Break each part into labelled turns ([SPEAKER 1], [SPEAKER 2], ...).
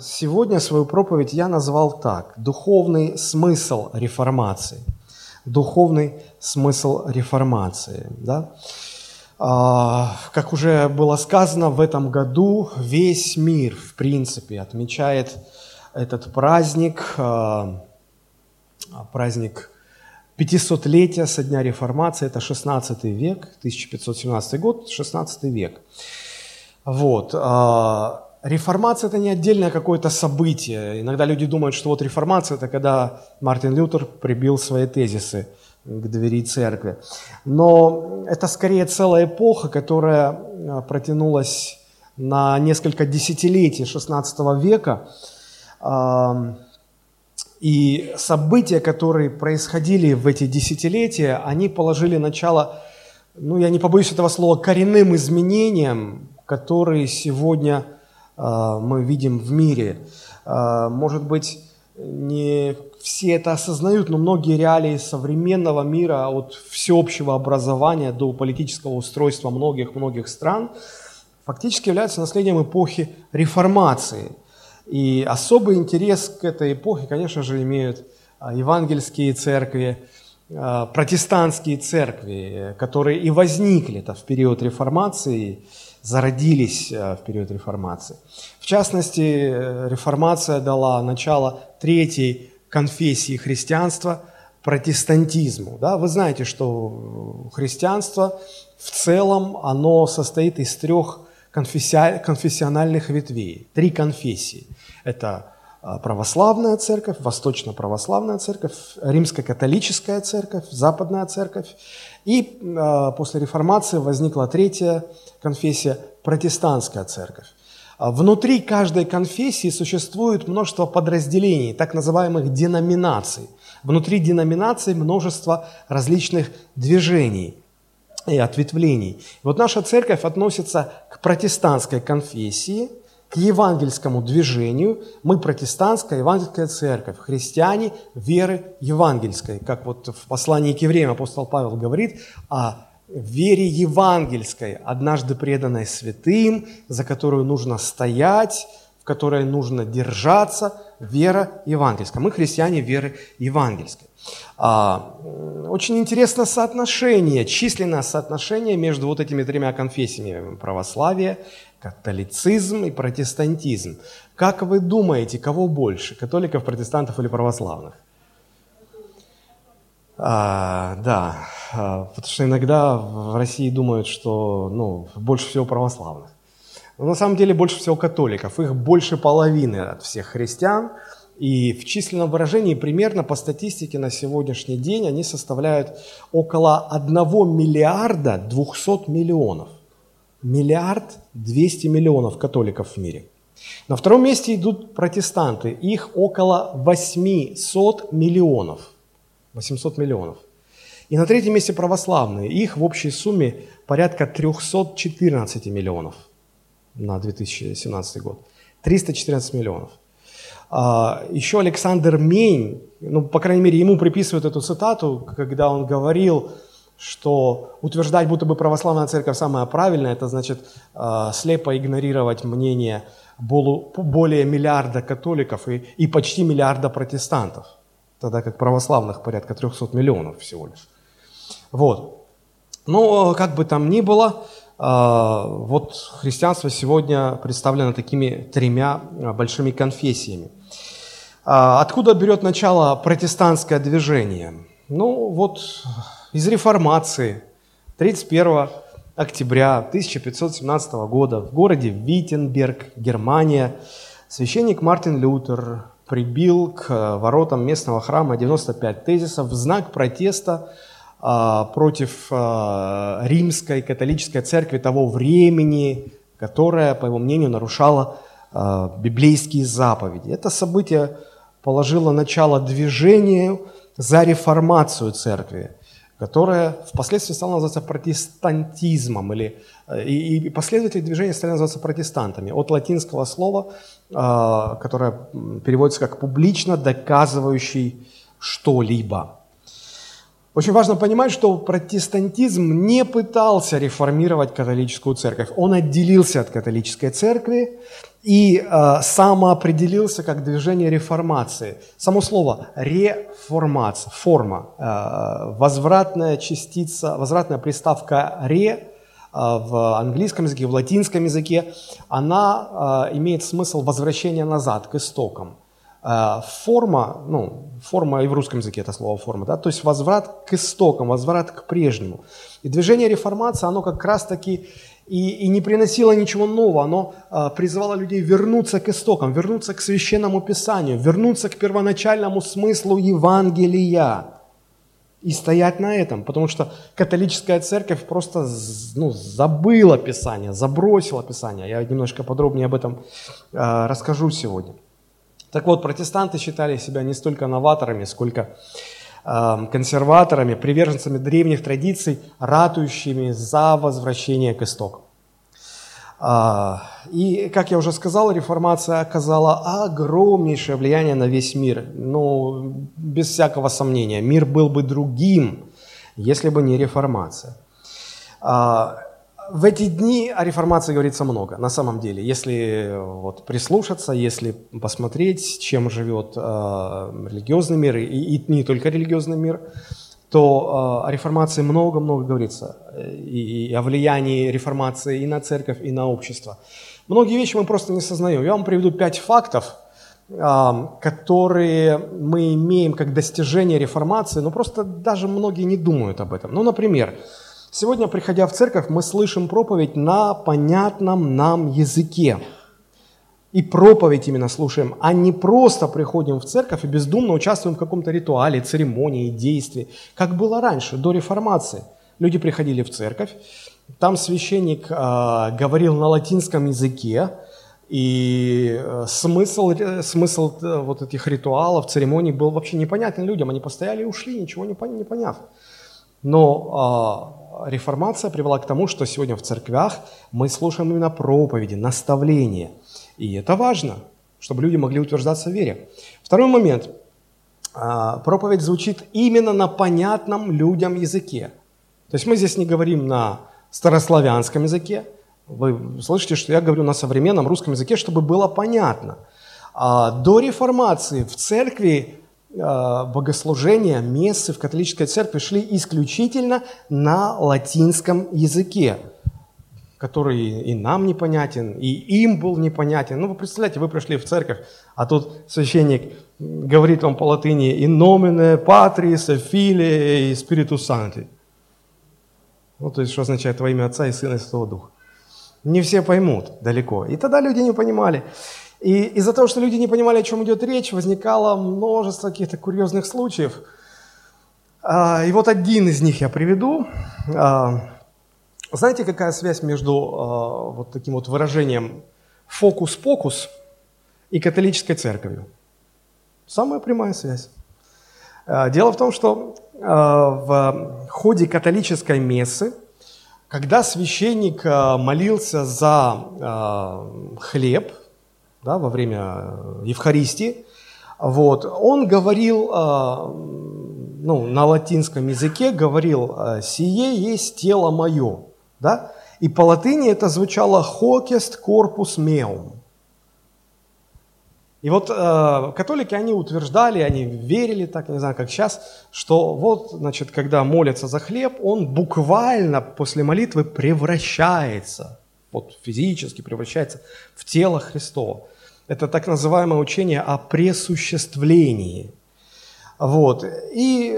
[SPEAKER 1] сегодня свою проповедь я назвал так. Духовный смысл реформации. Духовный смысл реформации. Да? А, как уже было сказано, в этом году весь мир, в принципе, отмечает этот праздник, а, праздник 500-летия со дня реформации, это 16 век, 1517 год, 16 век. Вот. Реформация – это не отдельное какое-то событие. Иногда люди думают, что вот реформация – это когда Мартин Лютер прибил свои тезисы к двери церкви. Но это скорее целая эпоха, которая а, протянулась на несколько десятилетий XVI века. И события, которые происходили в эти десятилетия, они положили начало, ну я не побоюсь этого слова, коренным изменениям, которые сегодня мы видим в мире. Э, может быть, не все это осознают, но многие реалии современного мира, от всеобщего образования до политического устройства многих-многих стран, фактически являются наследием эпохи реформации. И особый интерес к этой эпохе, конечно же, имеют а, евангельские церкви, а, протестантские церкви, которые и возникли -то в период реформации, зародились а, в период реформации. В частности, реформация дала начало третьей конфессии христианства – протестантизму. Да? Вы знаете, что христианство в целом оно состоит из трех конфессиональных ветвей, три конфессии. Это православная церковь, восточно-православная церковь, римско-католическая церковь, западная церковь. И э, после реформации возникла третья конфессия – протестантская церковь. А внутри каждой конфессии существует множество подразделений, так называемых деноминаций. Внутри деноминаций множество различных движений и ответвлений. вот наша церковь относится к протестантской конфессии, к евангельскому движению. Мы протестантская евангельская церковь, христиане веры евангельской. Как вот в послании к евреям апостол Павел говорит о вере евангельской, однажды преданной святым, за которую нужно стоять, в которой нужно держаться, вера евангельская. Мы христиане веры евангельской. А, очень интересно соотношение, численное соотношение между вот этими тремя конфессиями – православие, католицизм и протестантизм. Как вы думаете, кого больше, католиков, протестантов или православных? А, да, а, потому что иногда в России думают, что ну, больше всего православных. Но на самом деле больше всего католиков. Их больше половины от всех христиан – и в численном выражении примерно по статистике на сегодняшний день они составляют около 1 миллиарда 200 миллионов. Миллиард 200 миллионов католиков в мире. На втором месте идут протестанты. Их около 800 миллионов. 800 миллионов. И на третьем месте православные. Их в общей сумме порядка 314 миллионов на 2017 год. 314 миллионов. А, Еще Александр Мень, ну, по крайней мере, ему приписывают эту цитату, когда он говорил, что утверждать, будто бы православная церковь самая правильная, это значит а, слепо игнорировать мнение более миллиарда католиков и, и почти миллиарда протестантов, тогда как православных порядка 300 миллионов всего лишь. Вот. Но как бы там ни было, а, вот христианство сегодня представлено такими тремя большими конфессиями. А, откуда берет начало протестантское движение? Ну вот из реформации 31 октября 1517 года в городе Виттенберг, Германия, священник Мартин Лютер прибил к воротам местного храма 95 тезисов в знак протеста а, против а, римской католической церкви того времени, которая, по его мнению, нарушала библейские заповеди. Это событие положила начало движению за реформацию церкви, которая впоследствии стала называться протестантизмом, или, э, и, и последователи движения стали называться протестантами, от латинского слова, э, которое переводится как «публично доказывающий что-либо». Очень важно понимать, что протестантизм не пытался реформировать католическую церковь. Он отделился от католической церкви и э, самоопределился как движение реформации. Само слово реформация, форма, э, возвратная частица, возвратная приставка ре э, в английском языке, в латинском языке, она э, имеет смысл возвращения назад, к истокам. Э, форма, ну, форма и в русском языке это слово форма, да, то есть возврат к истокам, возврат к прежнему. И движение реформации, оно как раз-таки и, и не приносило ничего нового, оно а, призывало людей вернуться к истокам, вернуться к священному писанию, вернуться к первоначальному смыслу Евангелия и стоять на этом, потому что католическая церковь просто ну, забыла Писание, забросила Писание. Я немножко подробнее об этом э, расскажу сегодня. Так вот, протестанты считали себя не столько новаторами, сколько консерваторами, приверженцами древних традиций, ратующими за возвращение к истокам. А, и, как я уже сказал, реформация оказала огромнейшее влияние на весь мир. Ну, без всякого сомнения, мир был бы другим, если бы не реформация. В эти дни о реформации говорится много, на самом деле. Если вот, прислушаться, если посмотреть, чем живет э, религиозный мир, и, и не только религиозный мир, то э, о реформации много-много говорится, и, и о влиянии реформации и на церковь, и на общество. Многие вещи мы просто не сознаем. Я вам приведу пять фактов, э, которые мы имеем как достижение реформации, но просто даже многие не думают об этом. Ну, например, Сегодня, приходя в церковь, мы слышим проповедь на понятном нам языке. И проповедь именно слушаем, а не просто приходим в церковь и бездумно участвуем в каком-то ритуале, церемонии, действии, как было раньше, до реформации. Люди приходили в церковь, там священник э, говорил на латинском языке, и э, смысл, э, смысл э, вот этих ритуалов, церемоний был вообще непонятен людям. Они постояли и ушли, ничего не, не поняв. Но реформация привела к тому, что сегодня в церквях мы слушаем именно проповеди, наставления. И это важно, чтобы люди могли утверждаться в вере. Второй момент. А, проповедь звучит именно на понятном людям языке. То есть мы здесь не говорим на старославянском языке. Вы слышите, что я говорю на современном русском языке, чтобы было понятно. А, до реформации в церкви богослужения, мессы в католической церкви шли исключительно на латинском языке, который и нам непонятен, и им был непонятен. Ну, вы представляете, вы пришли в церковь, а тут священник говорит вам по латыни «in nomine Patris, и Spiritus Sancti». Ну, то есть, что означает «во имя Отца и Сына и Святого Духа». Не все поймут далеко. И тогда люди не понимали. И из-за того, что люди не понимали, о чем идет речь, возникало множество каких-то курьезных случаев. А, и вот один из них я приведу. А, знаете, какая связь между а, вот таким вот выражением «фокус-покус» и католической церковью? Самая прямая связь. Дело в том, что в ходе католической мессы, когда священник молился за хлеб, да, во время Евхаристии, вот, он говорил, э, ну, на латинском языке говорил э, «сие есть тело мое», да, и по латыни это звучало «hocest corpus meum». И вот э, католики, они утверждали, они верили, так не знаю, как сейчас, что вот, значит, когда молятся за хлеб, он буквально после молитвы превращается вот физически превращается в тело Христово. Это так называемое учение о пресуществлении. Вот. И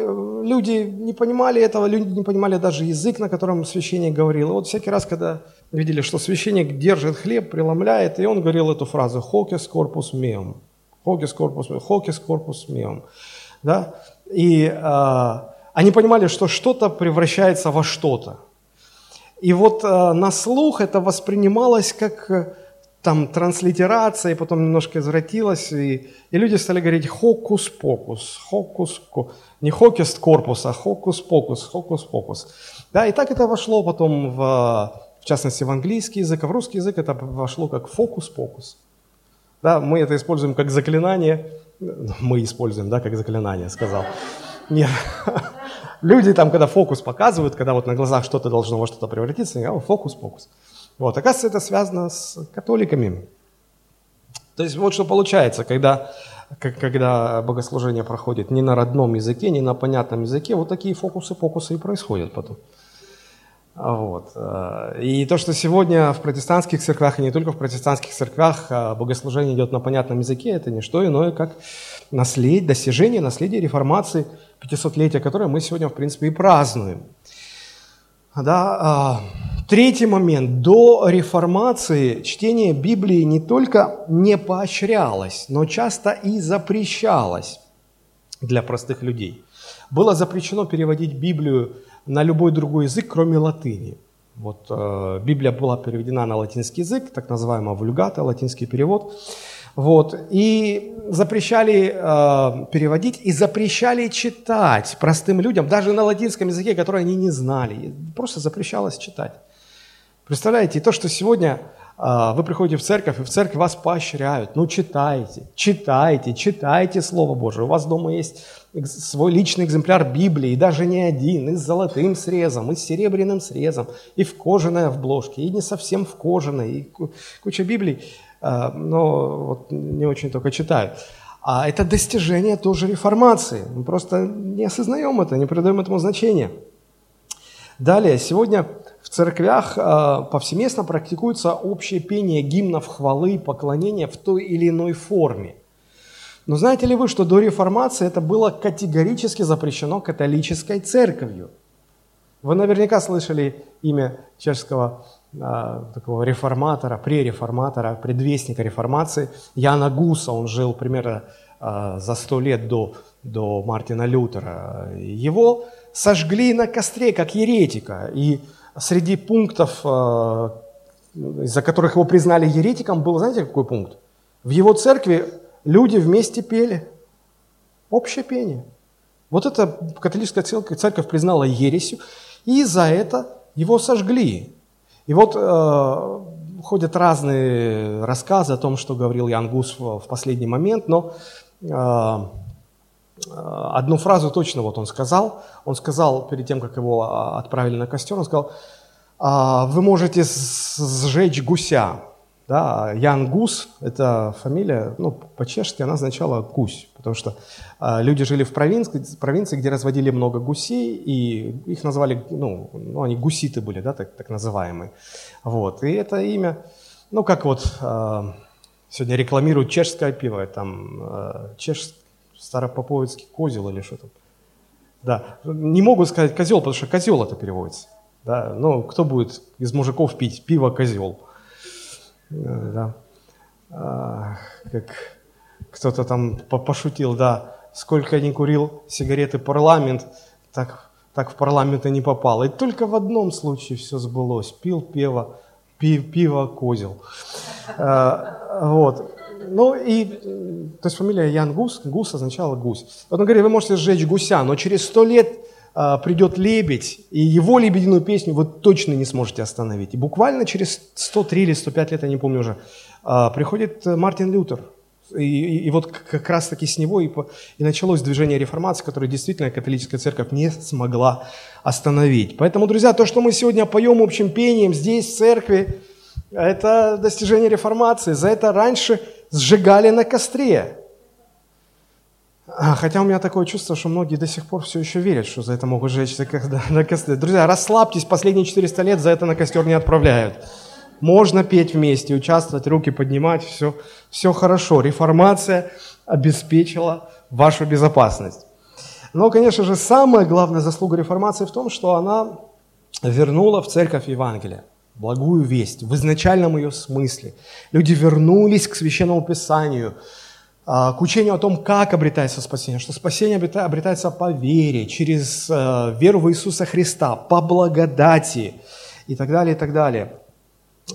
[SPEAKER 1] люди не понимали этого, люди не понимали даже язык, на котором священник говорил. И вот всякий раз, когда видели, что священник держит хлеб, преломляет, и он говорил эту фразу «хокес корпус меум». «Хокес корпус меум». «Хокес корпус меум». Да? И э, они понимали, что что-то превращается во что-то. И вот э, на слух это воспринималось как э, там транслитерация, и потом немножко извратилось, и, и люди стали говорить хокус-покус, хокус не хокис корпус, а хокус-покус, хокус-покус. Да, и так это вошло потом в, в частности в английский язык, а в русский язык это вошло как фокус-покус. Да, мы это используем как заклинание, мы используем, да, как заклинание, сказал. Нет. Люди там, когда фокус показывают, когда вот на глазах что-то должно во что-то превратиться, они говорят, фокус-фокус. Вот, оказывается, это связано с католиками. То есть вот что получается, когда, когда богослужение проходит не на родном языке, не на понятном языке, вот такие фокусы-фокусы и происходят потом. Вот. Э, и то, что сегодня в протестантских церквях, и не только в протестантских церквях, а богослужение идет на понятном языке, это не что иное, как наследие, достижение, наследие реформации, 500-летия, которое мы сегодня, в принципе, и празднуем. Да, а, третий момент. До реформации чтение Библии не только не поощрялось, но часто и запрещалось для простых людей. Было запрещено переводить Библию на любой другой язык, кроме латыни. Вот э, Библия была переведена на латинский язык, так называемая вульгата, латинский перевод. Вот, и запрещали э, переводить и запрещали читать простым людям, даже на латинском языке, который они не знали. Просто запрещалось читать. Представляете, то, что сегодня а, вы приходите в церковь, и в церкви вас поощряют. Ну, читайте, читайте, читайте Слово Божие. У вас дома есть свой личный экземпляр Библии, и даже не один, и с золотым срезом, и с серебряным срезом, и в кожаной обложке, и не совсем в кожаной, и куча Библий, но вот не очень только читают. А это достижение тоже реформации. Мы просто не осознаем это, не придаем этому значения. Далее, сегодня в церквях э, повсеместно практикуется общее пение гимнов хвалы, поклонения в той или иной форме. Но знаете ли вы, что до реформации это было категорически запрещено католической церковью? Вы наверняка слышали имя чешского э, такого реформатора, пререформатора, предвестника реформации Яна Гуса. Он жил примерно э, за сто лет до, до Мартина Лютера. Его сожгли на костре, как еретика. И среди пунктов, э, из-за которых его признали еретиком, был, знаете, какой пункт? В его церкви люди вместе пели. Общее пение. Вот это католическая церковь, церковь признала ересью, и за это его сожгли. И вот э, ходят разные рассказы о том, что говорил Ян Гус в, последний момент, но э, Э, одну фразу точно вот он сказал. Он сказал, перед тем, как его а, отправили на костер, он сказал, «А, вы можете сжечь гуся. Да, Ян Гус – это фамилия, ну, по-чешски она означала гусь, потому что э, люди жили в провинции, провинции, где разводили много гусей, и их назвали, ну, ну они гуситы были, да, так, так называемые. Вот, и это имя, ну, как вот э, сегодня рекламируют чешское пиво, там, э, чеш, Старопоповицкий козел или что там. Да, не могу сказать козел, потому что козел это переводится. Да, но кто будет из мужиков пить пиво козел? Э, да. А, как кто-то там пошутил, да, сколько не курил сигареты парламент, так, так в парламент и не попал. И только в одном случае все сбылось. Пил пиво, пив, пиво козел. А, вот. Ну и, то есть фамилия Ян Гус, Гус означала гусь. Вот он говорит, вы можете сжечь гуся, но через сто лет а, придет лебедь, и его лебединую песню вы точно не сможете остановить. И буквально через 103 или 105 лет, я не помню уже, а, приходит Мартин Лютер. И, и, и вот как раз таки с него и, и началось движение реформации, которое действительно католическая церковь не смогла остановить. Поэтому, друзья, то, что мы сегодня поем общим пением здесь, в церкви, это достижение реформации. За это раньше сжигали на костре. А, хотя у меня такое чувство, что многие до сих пор все еще верят, что за это могут сжечь на костре. Друзья, расслабьтесь, последние 400 лет за это на костер не отправляют. Можно петь вместе, участвовать, руки поднимать, все, все хорошо. Реформация обеспечила вашу безопасность. Но, конечно же, самая главная заслуга реформации в том, что она вернула в церковь Евангелие благую весть в изначальном ее смысле. Люди вернулись к Священному Писанию, а, к учению о том, как обретается спасение, что спасение обретается по вере, через э, веру в Иисуса Христа, по благодати и так далее, и так далее.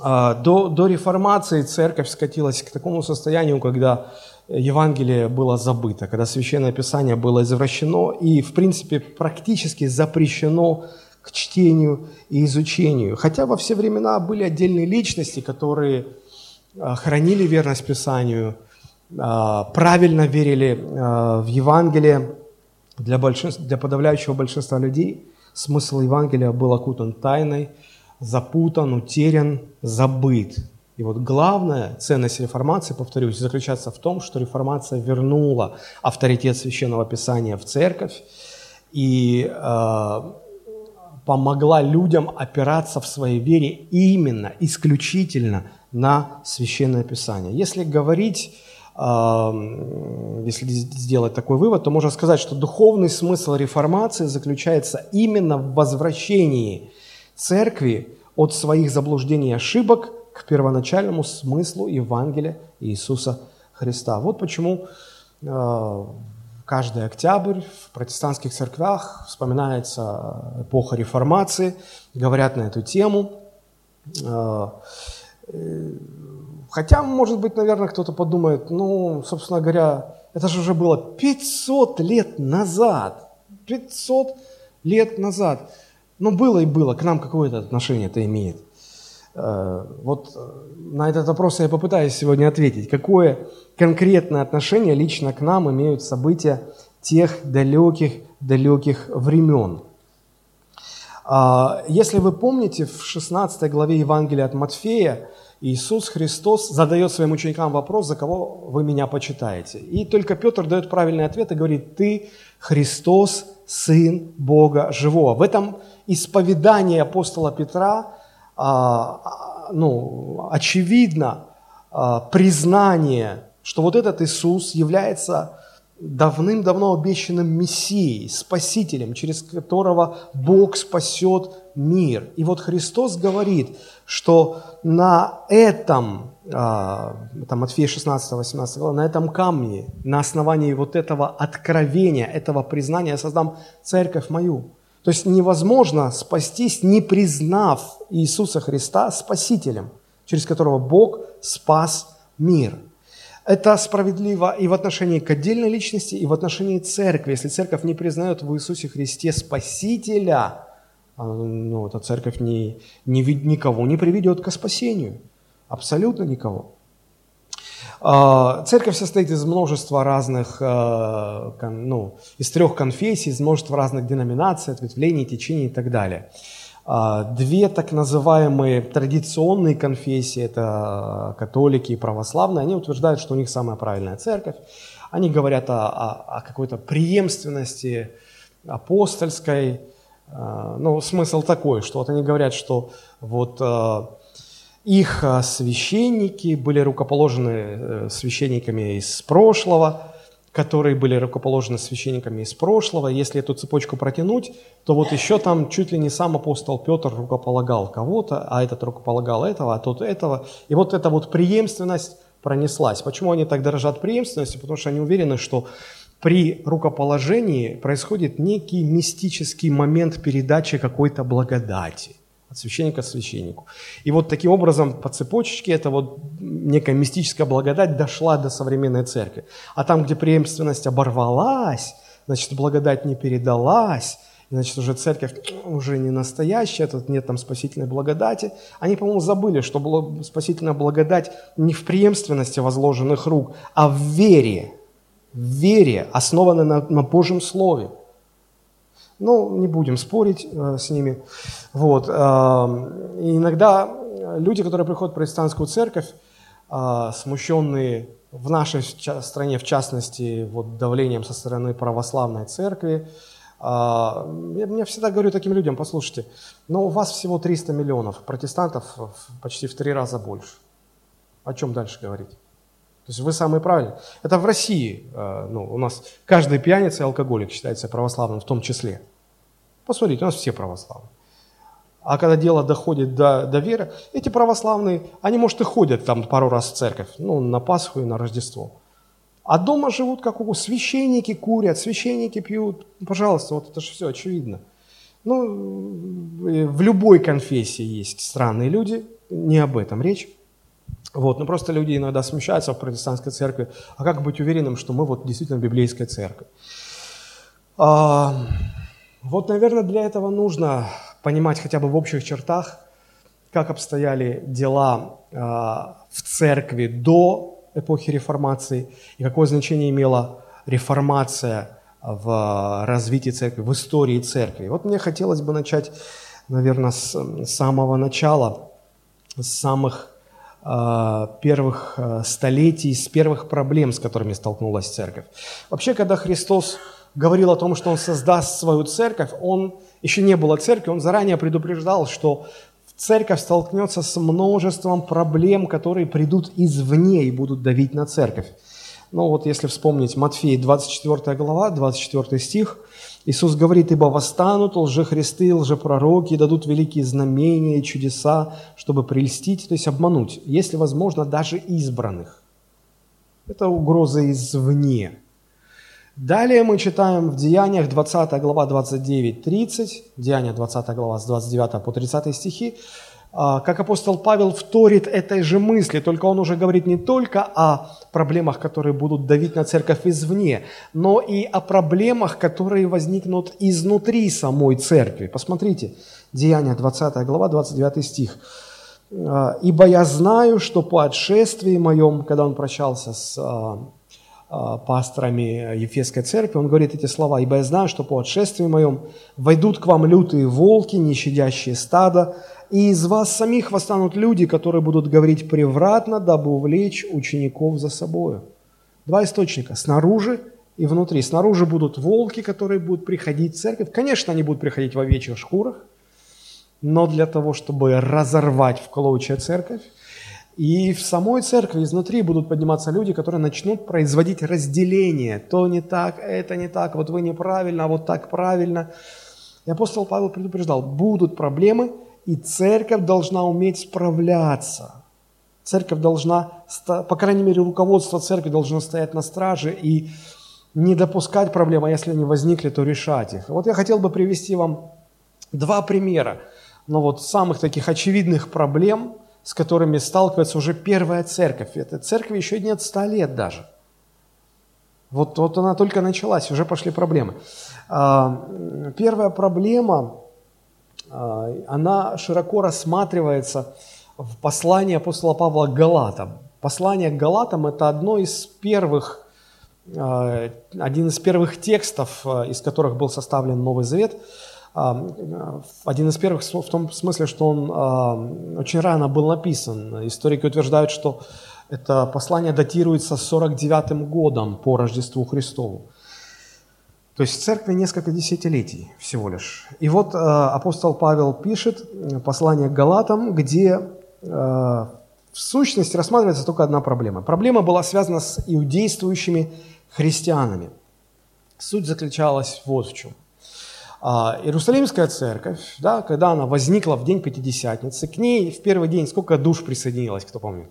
[SPEAKER 1] А, до, до реформации церковь скатилась к такому состоянию, когда Евангелие было забыто, когда Священное Писание было извращено и, в принципе, практически запрещено к чтению и изучению. Хотя во все времена были отдельные личности, которые а, хранили верность Писанию, а, правильно верили в Евангелие, Для, большинства, для подавляющего большинства людей смысл Евангелия был окутан тайной, запутан, утерян, забыт. И вот главная ценность реформации, повторюсь, заключается в том, что реформация вернула авторитет священного писания в церковь и э, помогла людям опираться в своей вере именно, исключительно на священное писание. Если говорить если сделать такой вывод, то можно сказать, что духовный смысл реформации заключается именно в возвращении церкви от своих заблуждений и ошибок к первоначальному смыслу Евангелия Иисуса Христа. Вот почему э, каждый октябрь в протестантских церквях вспоминается эпоха реформации, говорят на эту тему. Э, э, хотя, может быть, наверное, кто-то подумает, ну, собственно говоря, это же уже было 500 лет назад. 500 лет назад. Ну, было и было, к нам какое-то отношение это имеет. Э, вот э, на этот вопрос я попытаюсь сегодня ответить. Какое конкретное отношение лично к нам имеют события тех далеких-далеких времен? А, если вы помните, в 16 главе Евангелия от Матфея Иисус Христос задает своим ученикам вопрос, за кого вы меня почитаете. И только Петр дает правильный ответ и говорит, ты Христос, Сын Бога Живого. В этом исповедании апостола Петра а, а, ну, очевидно а, признание, что вот этот Иисус является давным-давно обещанным Мессией, Спасителем, через которого Бог спасет мир. И вот Христос говорит, что на этом, это Матфея 16, 18 глава, на этом камне, на основании вот этого откровения, этого признания я создам церковь мою. То есть невозможно спастись, не признав Иисуса Христа Спасителем, через которого Бог спас мир. Это справедливо и в отношении к отдельной личности, и в отношении церкви. Если церковь не признает в Иисусе Христе Спасителя, а, ну, эта церковь ни, ни, никого не приведет к спасению. Абсолютно никого. А, церковь состоит из множества разных, а, ну, из трех конфессий, из множества разных деноминаций, ответвлений, течений и так далее. А, две так называемые традиционные конфессии, это католики и православные, они утверждают, что у них самая правильная церковь. Они говорят о, о, о какой-то преемственности апостольской. Ну, смысл такой, что вот они говорят, что вот их а, священники были рукоположены э, священниками из прошлого, которые были рукоположены священниками из прошлого. Если эту цепочку протянуть, то вот еще там чуть ли не сам апостол Петр рукополагал кого-то, а этот рукополагал этого, а тот этого. И вот эта вот преемственность пронеслась. Почему они так дорожат преемственностью? Потому что они уверены, что при рукоположении происходит некий мистический момент передачи какой-то благодати – от священника к священнику. И вот таким образом по цепочечке эта вот некая мистическая благодать дошла до современной церкви. А там, где преемственность оборвалась, значит, благодать не передалась, значит, уже церковь уже не настоящая, тут нет там спасительной благодати. Они, по-моему, забыли, что была спасительная благодать не в преемственности возложенных рук, а в вере, в вере, основанной на, на Божьем Слове. Ну, не будем спорить э, с ними. Вот. Э, иногда люди, которые приходят в протестантскую церковь, э, смущенные в нашей стране, в частности, вот, давлением со стороны православной церкви, э, я, я всегда говорю таким людям, послушайте, но у вас всего 300 миллионов, протестантов почти в три раза больше. О чем дальше говорить? То есть вы самые правильные. Это в России, э, ну, у нас каждый пьяница и алкоголик считается православным в том числе. Посмотрите, у нас все православные. А когда дело доходит до, до веры, эти православные, они, может, и ходят там пару раз в церковь, ну, на Пасху и на Рождество. А дома живут как у священники курят, священники пьют. Пожалуйста, вот это же все очевидно. Ну, в любой конфессии есть странные люди, не об этом речь. Вот, но просто люди иногда смущаются в протестантской церкви. А как быть уверенным, что мы вот действительно библейская церковь? А, вот, наверное, для этого нужно понимать хотя бы в общих чертах, как обстояли дела а, в церкви до эпохи реформации и какое значение имела реформация в развитии церкви, в истории церкви. Вот мне хотелось бы начать, наверное, с самого начала, с самых первых э, столетий, с первых проблем, с которыми столкнулась церковь. Вообще, когда Христос говорил о том, что Он создаст свою церковь, Он еще не было церкви, Он заранее предупреждал, что церковь столкнется с множеством проблем, которые придут извне и будут давить на церковь. Ну вот если вспомнить Матфея 24 глава, 24 стих, Иисус говорит, «Ибо восстанут лжехристы, лжепророки, дадут великие знамения и чудеса, чтобы прельстить, то есть обмануть, если возможно, даже избранных». Это угроза извне. Далее мы читаем в Деяниях 20 глава 29-30, Деяния 20 глава с 29 по 30 стихи, как апостол Павел вторит этой же мысли, только он уже говорит не только о проблемах, которые будут давить на церковь извне, но и о проблемах, которые возникнут изнутри самой церкви. Посмотрите, Деяния 20 глава, 29 стих. «А, «Ибо я знаю, что по отшествии моем, когда он прощался с а, а, пасторами Ефесской церкви, он говорит эти слова, «Ибо я знаю, что по отшествии моем войдут к вам лютые волки, не щадящие стада, и из вас самих восстанут люди, которые будут говорить превратно, дабы увлечь учеников за собою». Два источника – снаружи и внутри. Снаружи будут волки, которые будут приходить в церковь. Конечно, они будут приходить в овечьих шкурах, но для того, чтобы разорвать в клочья церковь, и в самой церкви изнутри будут подниматься люди, которые начнут производить разделение. То не так, это не так, вот вы неправильно, а вот так правильно. И апостол Павел предупреждал, будут проблемы, и церковь должна уметь справляться. Церковь должна, по крайней мере, руководство церкви должно стоять на страже и не допускать проблем, а если они возникли, то решать их. Вот я хотел бы привести вам два примера, но вот самых таких очевидных проблем – с которыми сталкивается уже первая церковь. Этой церкви еще нет ста лет даже. Вот, вот она только началась, уже пошли проблемы. А, первая проблема, она широко рассматривается в послании апостола Павла к Галатам. Послание к Галатам – это одно из первых, а, один из первых текстов, из которых был составлен Новый Завет – один из первых в том смысле, что он очень рано был написан. Историки утверждают, что это послание датируется 49 годом по Рождеству Христову. То есть церкви несколько десятилетий всего лишь. И вот апостол Павел пишет послание к Галатам, где в сущности рассматривается только одна проблема. Проблема была связана с иудействующими христианами. Суть заключалась вот в чем – а, Иерусалимская церковь, да, когда она возникла в день Пятидесятницы, к ней в первый день сколько душ присоединилось, кто помнит?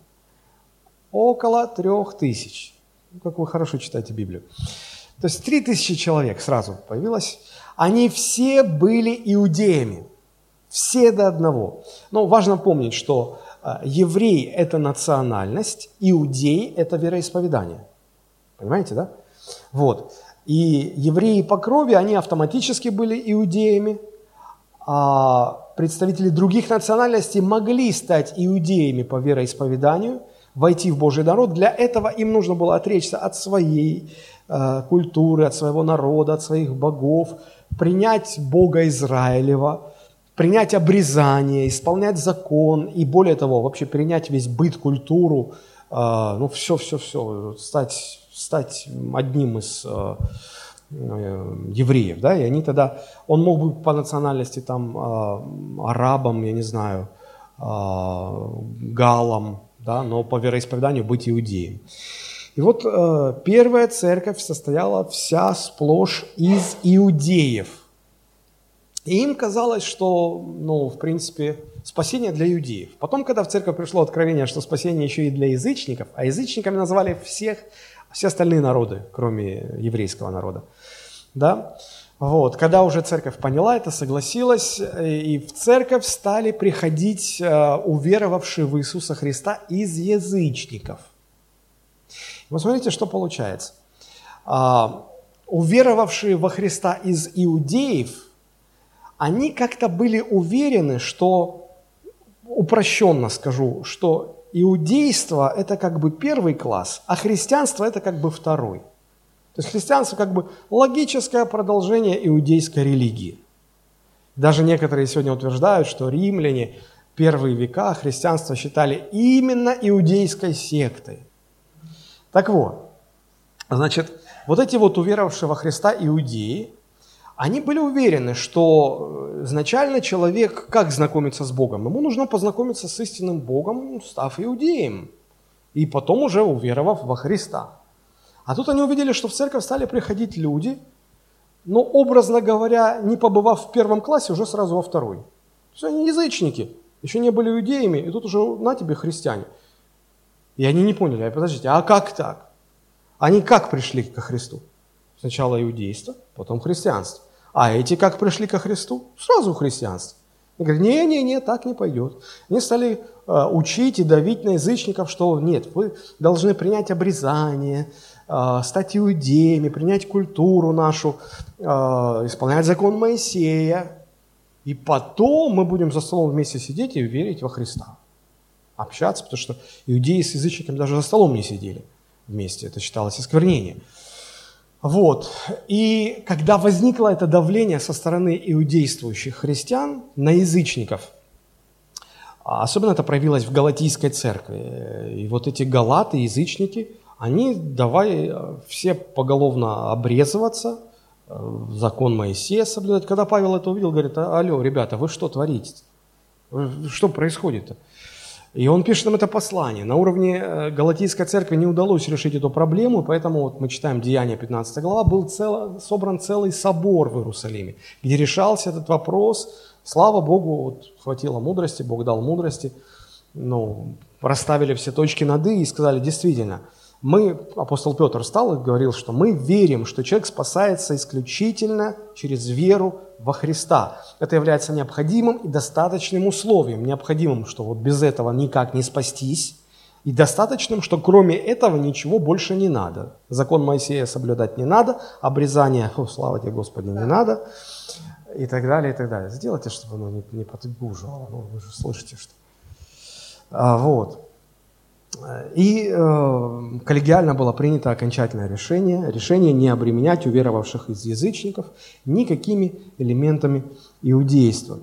[SPEAKER 1] Около трех тысяч. Ну, как вы хорошо читаете Библию. То есть три тысячи человек сразу появилось. Они все были иудеями. Все до одного. Но важно помнить, что а, еврей – это национальность, иудей – это вероисповедание. Понимаете, да? Вот. И евреи по крови, они автоматически были иудеями, а представители других национальностей могли стать иудеями по вероисповеданию, войти в Божий народ. Для этого им нужно было отречься от своей э, культуры, от своего народа, от своих богов, принять Бога Израилева, принять обрезание, исполнять закон и, более того, вообще принять весь быт, культуру, э, ну, все-все-все, стать стать одним из э, э, евреев, да, и они тогда, он мог быть по национальности там э, арабом, я не знаю, галом, да, но по вероисповеданию быть иудеем. И вот первая церковь состояла вся сплошь из иудеев. И им казалось, что, ну, в принципе, спасение для иудеев. Потом, когда в церковь пришло откровение, что спасение еще и для язычников, а язычниками называли всех все остальные народы, кроме еврейского народа. Да? Вот. Когда уже церковь поняла это, согласилась, и в церковь стали приходить э, уверовавшие в Иисуса Христа из язычников. Вот смотрите, что получается. А, уверовавшие во Христа из иудеев, они как-то были уверены, что, упрощенно скажу, что иудейство – это как бы первый класс, а христианство – это как бы второй. То есть христианство как бы логическое продолжение иудейской религии. Даже некоторые сегодня утверждают, что римляне первые века христианство считали именно иудейской сектой. Так вот, значит, вот эти вот уверовавшие во Христа иудеи, они были уверены, что э, изначально человек как знакомится с Богом? Ему нужно познакомиться с истинным Богом, став иудеем, и потом уже уверовав во Христа. А тут они увидели, что в церковь стали приходить люди, но, образно говоря, не побывав в первом классе, уже сразу во второй. То есть они язычники, еще не были иудеями, и тут уже на тебе христиане. И они не поняли, а подождите, а как так? Они как пришли ко Христу? Сначала иудейство, потом христианство. А эти как пришли ко Христу? Сразу христианство. Они говорят, не-не-не, так не пойдет. Они стали э, учить и давить на язычников, что нет, вы должны принять обрезание, э, стать иудеями, принять культуру нашу, э, исполнять закон Моисея. И потом мы будем за столом вместе сидеть и верить во Христа. Общаться, потому что иудеи с язычниками даже за столом не сидели вместе. Это считалось осквернением. Вот. И когда возникло это давление со стороны иудействующих христиан на язычников, особенно это проявилось в Галатийской церкви, и вот эти галаты, язычники, они давай э, все поголовно обрезываться, э, закон Моисея соблюдать. Когда Павел это увидел, говорит, алло, ребята, вы что творите? Что происходит-то? И он пишет нам это послание. На уровне э, Галатийской церкви не удалось решить эту проблему, поэтому вот мы читаем Деяния 15 глава, был цело, собран целый собор в Иерусалиме, где решался этот вопрос. Слава Богу, вот хватило мудрости, Бог дал мудрости. Ну, расставили все точки над «и» и сказали, действительно – мы, апостол Петр стал и говорил, что мы верим, что человек спасается исключительно через веру во Христа. Это является необходимым и достаточным условием. Необходимым, что вот без этого никак не спастись, и достаточным, что кроме этого ничего больше не надо. Закон Моисея соблюдать не надо, обрезание, о, слава тебе Господи, не надо, и так далее, и так далее. Сделайте, чтобы оно не, не подгуживало. Ну, вы же слышите, что... А, вот. И э, коллегиально было принято окончательное решение, решение не обременять уверовавших из язычников никакими элементами иудейства.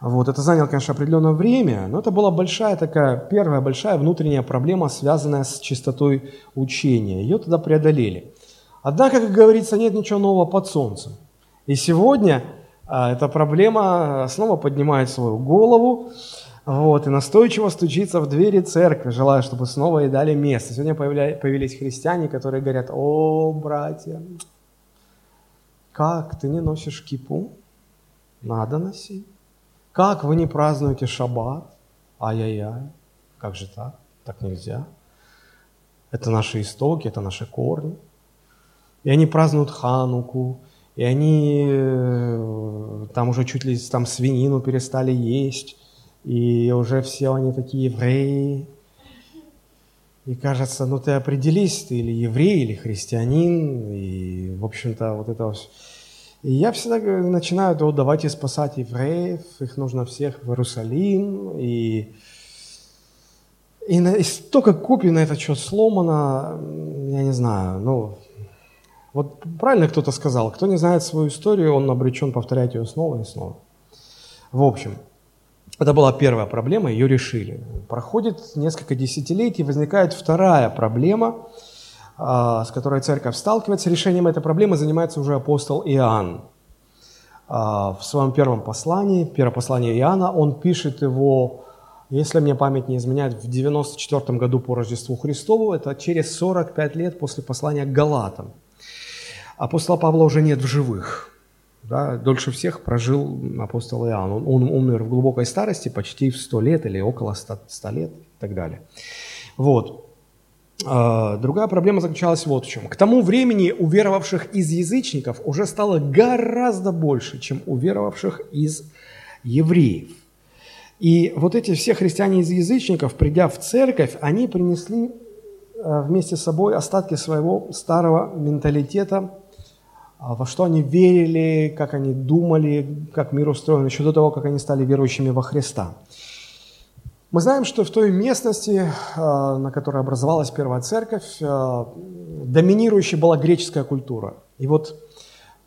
[SPEAKER 1] Вот, это заняло, конечно, определенное время, но это была большая такая, первая большая внутренняя проблема, связанная с чистотой учения. Ее тогда преодолели. Однако, как говорится, нет ничего нового под солнцем. И сегодня э, эта проблема снова поднимает свою голову. Вот, и настойчиво стучится в двери церкви, желая, чтобы снова ей дали место. Сегодня появились христиане, которые говорят, о, братья, как ты не носишь кипу? Надо носить. Как вы не празднуете шаббат? Ай-яй-яй, как же так? Так нельзя. Это наши истоки, это наши корни. И они празднуют Хануку, и они э, там уже чуть ли там свинину перестали есть, и уже все они такие евреи. И кажется, ну ты определись, ты или еврей, или христианин, и, в общем-то, вот это все. И я всегда начинаю, то давайте спасать евреев, их нужно всех в Иерусалим, и, и, на, и столько копий на это что сломано, я не знаю, ну, вот правильно кто-то сказал, кто не знает свою историю, он обречен повторять ее снова и снова. В общем, это была первая проблема, ее решили. Проходит несколько десятилетий, возникает вторая проблема, а, с которой церковь сталкивается. Решением этой проблемы занимается уже апостол Иоанн. А, в своем первом послании, первое послание Иоанна, он пишет его, если мне память не изменяет, в 94 году по Рождеству Христову, это через 45 лет после послания к Галатам. Апостола Павла уже нет в живых. Да, дольше всех прожил апостол Иоанн. Он, он умер в глубокой старости, почти в 100 лет или около 100, 100 лет и так далее. Вот. А, другая проблема заключалась вот в чем. К тому времени уверовавших из язычников уже стало гораздо больше, чем уверовавших из евреев. И вот эти все христиане из язычников, придя в церковь, они принесли а, вместе с собой остатки своего старого менталитета во что они верили, как они думали, как мир устроен, еще до того, как они стали верующими во Христа. Мы знаем, что в той местности, на которой образовалась первая церковь, доминирующей была греческая культура. И вот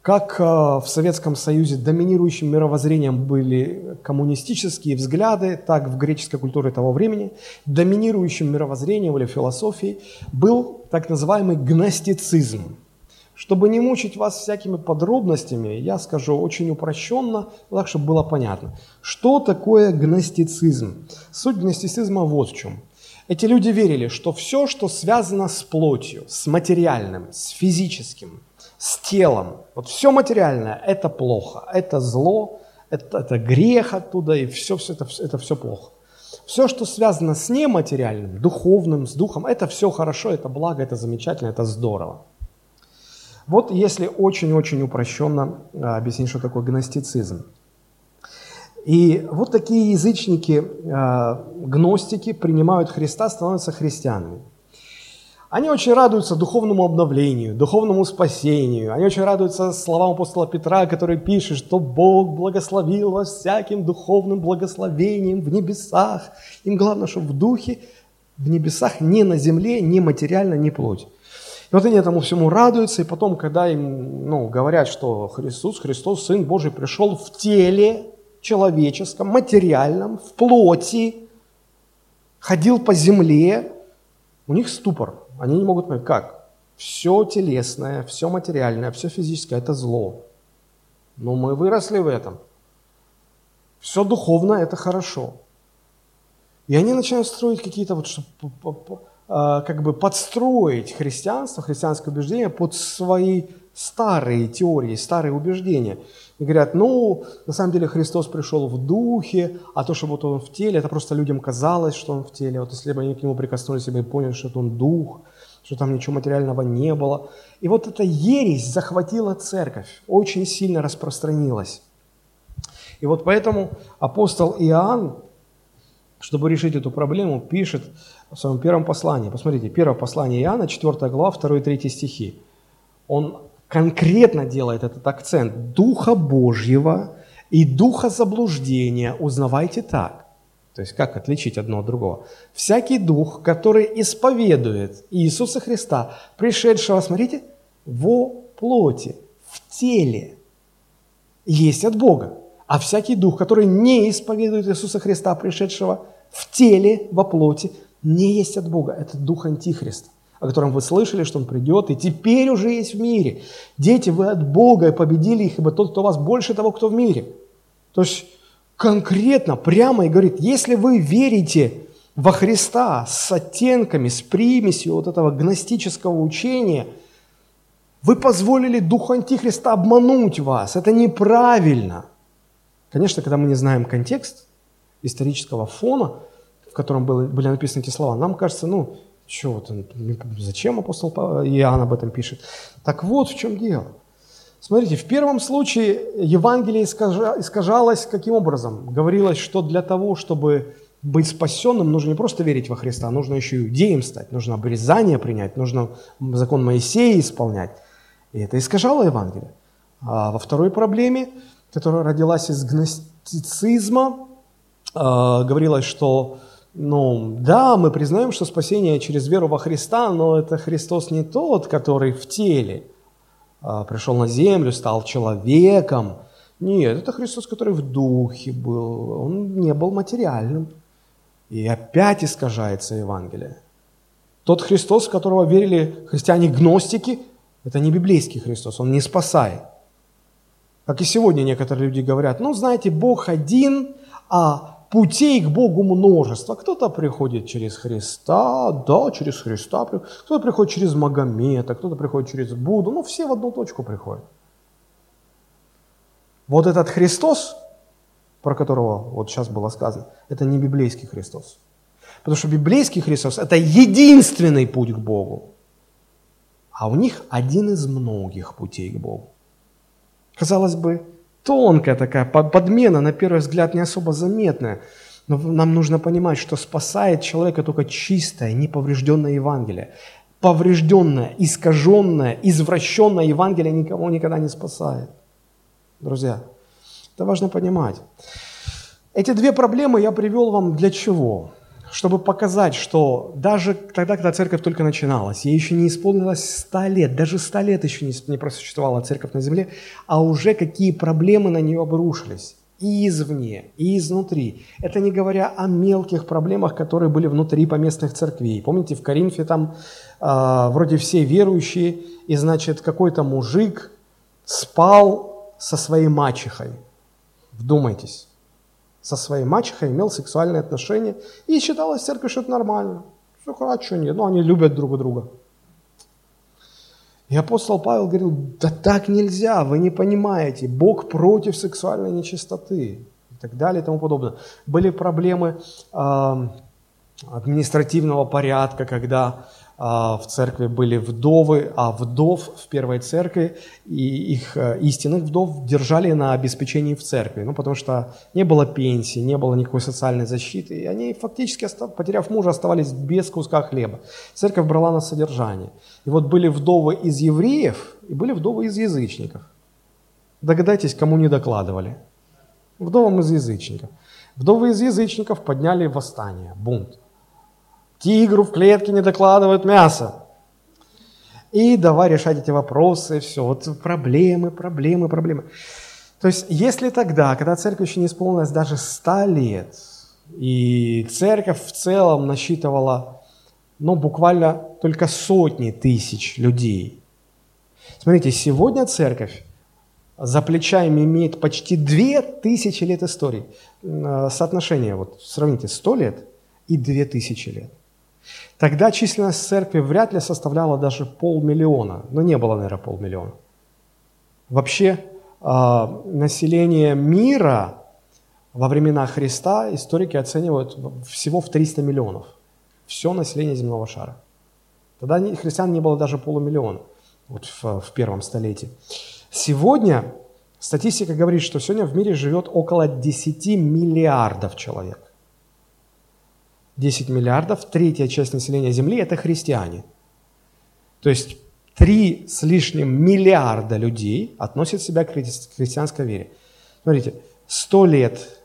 [SPEAKER 1] как в Советском Союзе доминирующим мировоззрением были коммунистические взгляды, так в греческой культуре того времени доминирующим мировоззрением или философией был так называемый гностицизм. Чтобы не мучить вас всякими подробностями, я скажу очень упрощенно, так, чтобы было понятно. Что такое гностицизм? Суть гностицизма вот в чем. Эти люди верили, что все, что связано с плотью, с материальным, с физическим, с телом, вот все материальное – это плохо, это зло, это, это грех оттуда, и все, все это, это все плохо. Все, что связано с нематериальным, духовным, с духом, это все хорошо, это благо, это замечательно, это здорово. Вот если очень-очень упрощенно а, объяснить, что такое гностицизм. И вот такие язычники, а, гностики, принимают Христа, становятся христианами. Они очень радуются духовному обновлению, духовному спасению. Они очень радуются словам апостола Петра, который пишет, что Бог благословил вас всяким духовным благословением в небесах. Им главное, чтобы в духе, в небесах, не на земле, не материально, не плоть. И вот они этому всему радуются, и потом, когда им ну, говорят, что Христос, Христос, Сын Божий, пришел в теле человеческом, материальном, в плоти, ходил по земле, у них ступор. Они не могут понять, как? Все телесное, все материальное, все физическое – это зло. Но мы выросли в этом. Все духовное – это хорошо. И они начинают строить какие-то вот а, как бы подстроить христианство, христианское убеждение под свои старые теории, старые убеждения. И говорят, ну, на самом деле Христос пришел в духе, а то, что вот он в теле, это просто людям казалось, что он в теле. Вот если бы они к нему прикоснулись, и бы поняли, что это он дух, что там ничего материального не было. И вот эта ересь захватила церковь, очень сильно распространилась. И вот поэтому апостол Иоанн, чтобы решить эту проблему, пишет в своем первом послании. Посмотрите, первое послание Иоанна, 4 глава, 2 и 3 стихи. Он конкретно делает этот акцент. «Духа Божьего и духа заблуждения узнавайте так». То есть как отличить одно от другого? «Всякий дух, который исповедует Иисуса Христа, пришедшего, смотрите, во плоти, в теле, есть от Бога. А всякий дух, который не исповедует Иисуса Христа, пришедшего в теле, во плоти, не есть от Бога. Это дух Антихриста, о котором вы слышали, что он придет, и теперь уже есть в мире. Дети, вы от Бога и победили их, ибо тот, кто вас больше того, кто в мире. То есть конкретно, прямо и говорит, если вы верите во Христа с оттенками, с примесью вот этого гностического учения, вы позволили Духу Антихриста обмануть вас. Это неправильно. Конечно, когда мы не знаем контекст исторического фона, в котором были, были написаны эти слова, нам кажется, ну, что вот, зачем апостол Иоанн об этом пишет? Так вот в чем дело. Смотрите, в первом случае Евангелие искажалось каким образом? Говорилось, что для того, чтобы быть спасенным, нужно не просто верить во Христа, нужно еще и иудеем стать, нужно обрезание принять, нужно закон Моисея исполнять. И это искажало Евангелие. А во второй проблеме, которая родилась из гностицизма, а, говорилось, что ну, да, мы признаем, что спасение через веру во Христа, но это Христос не тот, который в теле а, пришел на землю, стал человеком. Нет, это Христос, который в духе был, он не был материальным. И опять искажается Евангелие. Тот Христос, в которого верили христиане-гностики, это не библейский Христос, он не спасает. Как и сегодня некоторые люди говорят, ну, знаете, Бог один, а путей к Богу множество. Кто-то приходит через Христа, да, через Христа, кто-то приходит через Магомета, кто-то приходит через Будду, ну все в одну точку приходят. Вот этот Христос, про которого вот сейчас было сказано, это не библейский Христос. Потому что библейский Христос – это единственный путь к Богу. А у них один из многих путей к Богу. Казалось бы, тонкая такая подмена, на первый взгляд, не особо заметная. Но нам нужно понимать, что спасает человека только чистое, неповрежденное Евангелие. Поврежденное, искаженное, извращенное Евангелие никого никогда не спасает. Друзья, это важно понимать. Эти две проблемы я привел вам для чего? Чтобы показать, что даже тогда, когда церковь только начиналась, ей еще не исполнилось ста лет, даже ста лет еще не просуществовала церковь на земле, а уже какие проблемы на нее обрушились и извне, и изнутри. Это не говоря о мелких проблемах, которые были внутри поместных церквей. Помните, в Коринфе там э, вроде все верующие, и, значит, какой-то мужик спал со своей мачехой. Вдумайтесь. Со своей мачехой имел сексуальные отношения, и считалось в церкви, что это нормально. Все хорошо, нет, ну они любят друг друга. И апостол Павел говорил, да так нельзя, вы не понимаете, Бог против сексуальной нечистоты и так далее и тому подобное. Были проблемы э, административного порядка, когда а, в церкви были вдовы, а вдов в первой церкви и их э, истинных вдов держали на обеспечении в церкви, ну, потому что не было пенсии, не было никакой социальной защиты, и они фактически, потеряв мужа, оставались без куска хлеба. Церковь брала на содержание. И вот были вдовы из евреев и были вдовы из язычников. Догадайтесь, кому не докладывали. Вдовам из язычников. Вдовы из язычников подняли восстание, бунт. Тигру в клетке не докладывают мясо. И давай решать эти вопросы, все, вот проблемы, проблемы, проблемы. То есть, если тогда, когда церковь еще не исполнилась даже ста лет, и церковь в целом насчитывала, ну, буквально только сотни тысяч людей. Смотрите, сегодня церковь за плечами имеет почти две тысячи лет истории. Э, соотношение, вот сравните, сто лет и две тысячи лет. Тогда численность церкви вряд ли составляла даже полмиллиона, но не было, наверное, полмиллиона. Вообще э, население мира во времена Христа историки оценивают всего в 300 миллионов. Все население земного шара. Тогда христиан не было даже полумиллиона вот в, в первом столетии. Сегодня статистика говорит, что сегодня в мире живет около 10 миллиардов человек. 10 миллиардов, третья часть населения Земли – это христиане. То есть три с лишним миллиарда людей относят себя к христианской вере. Смотрите, 100 лет,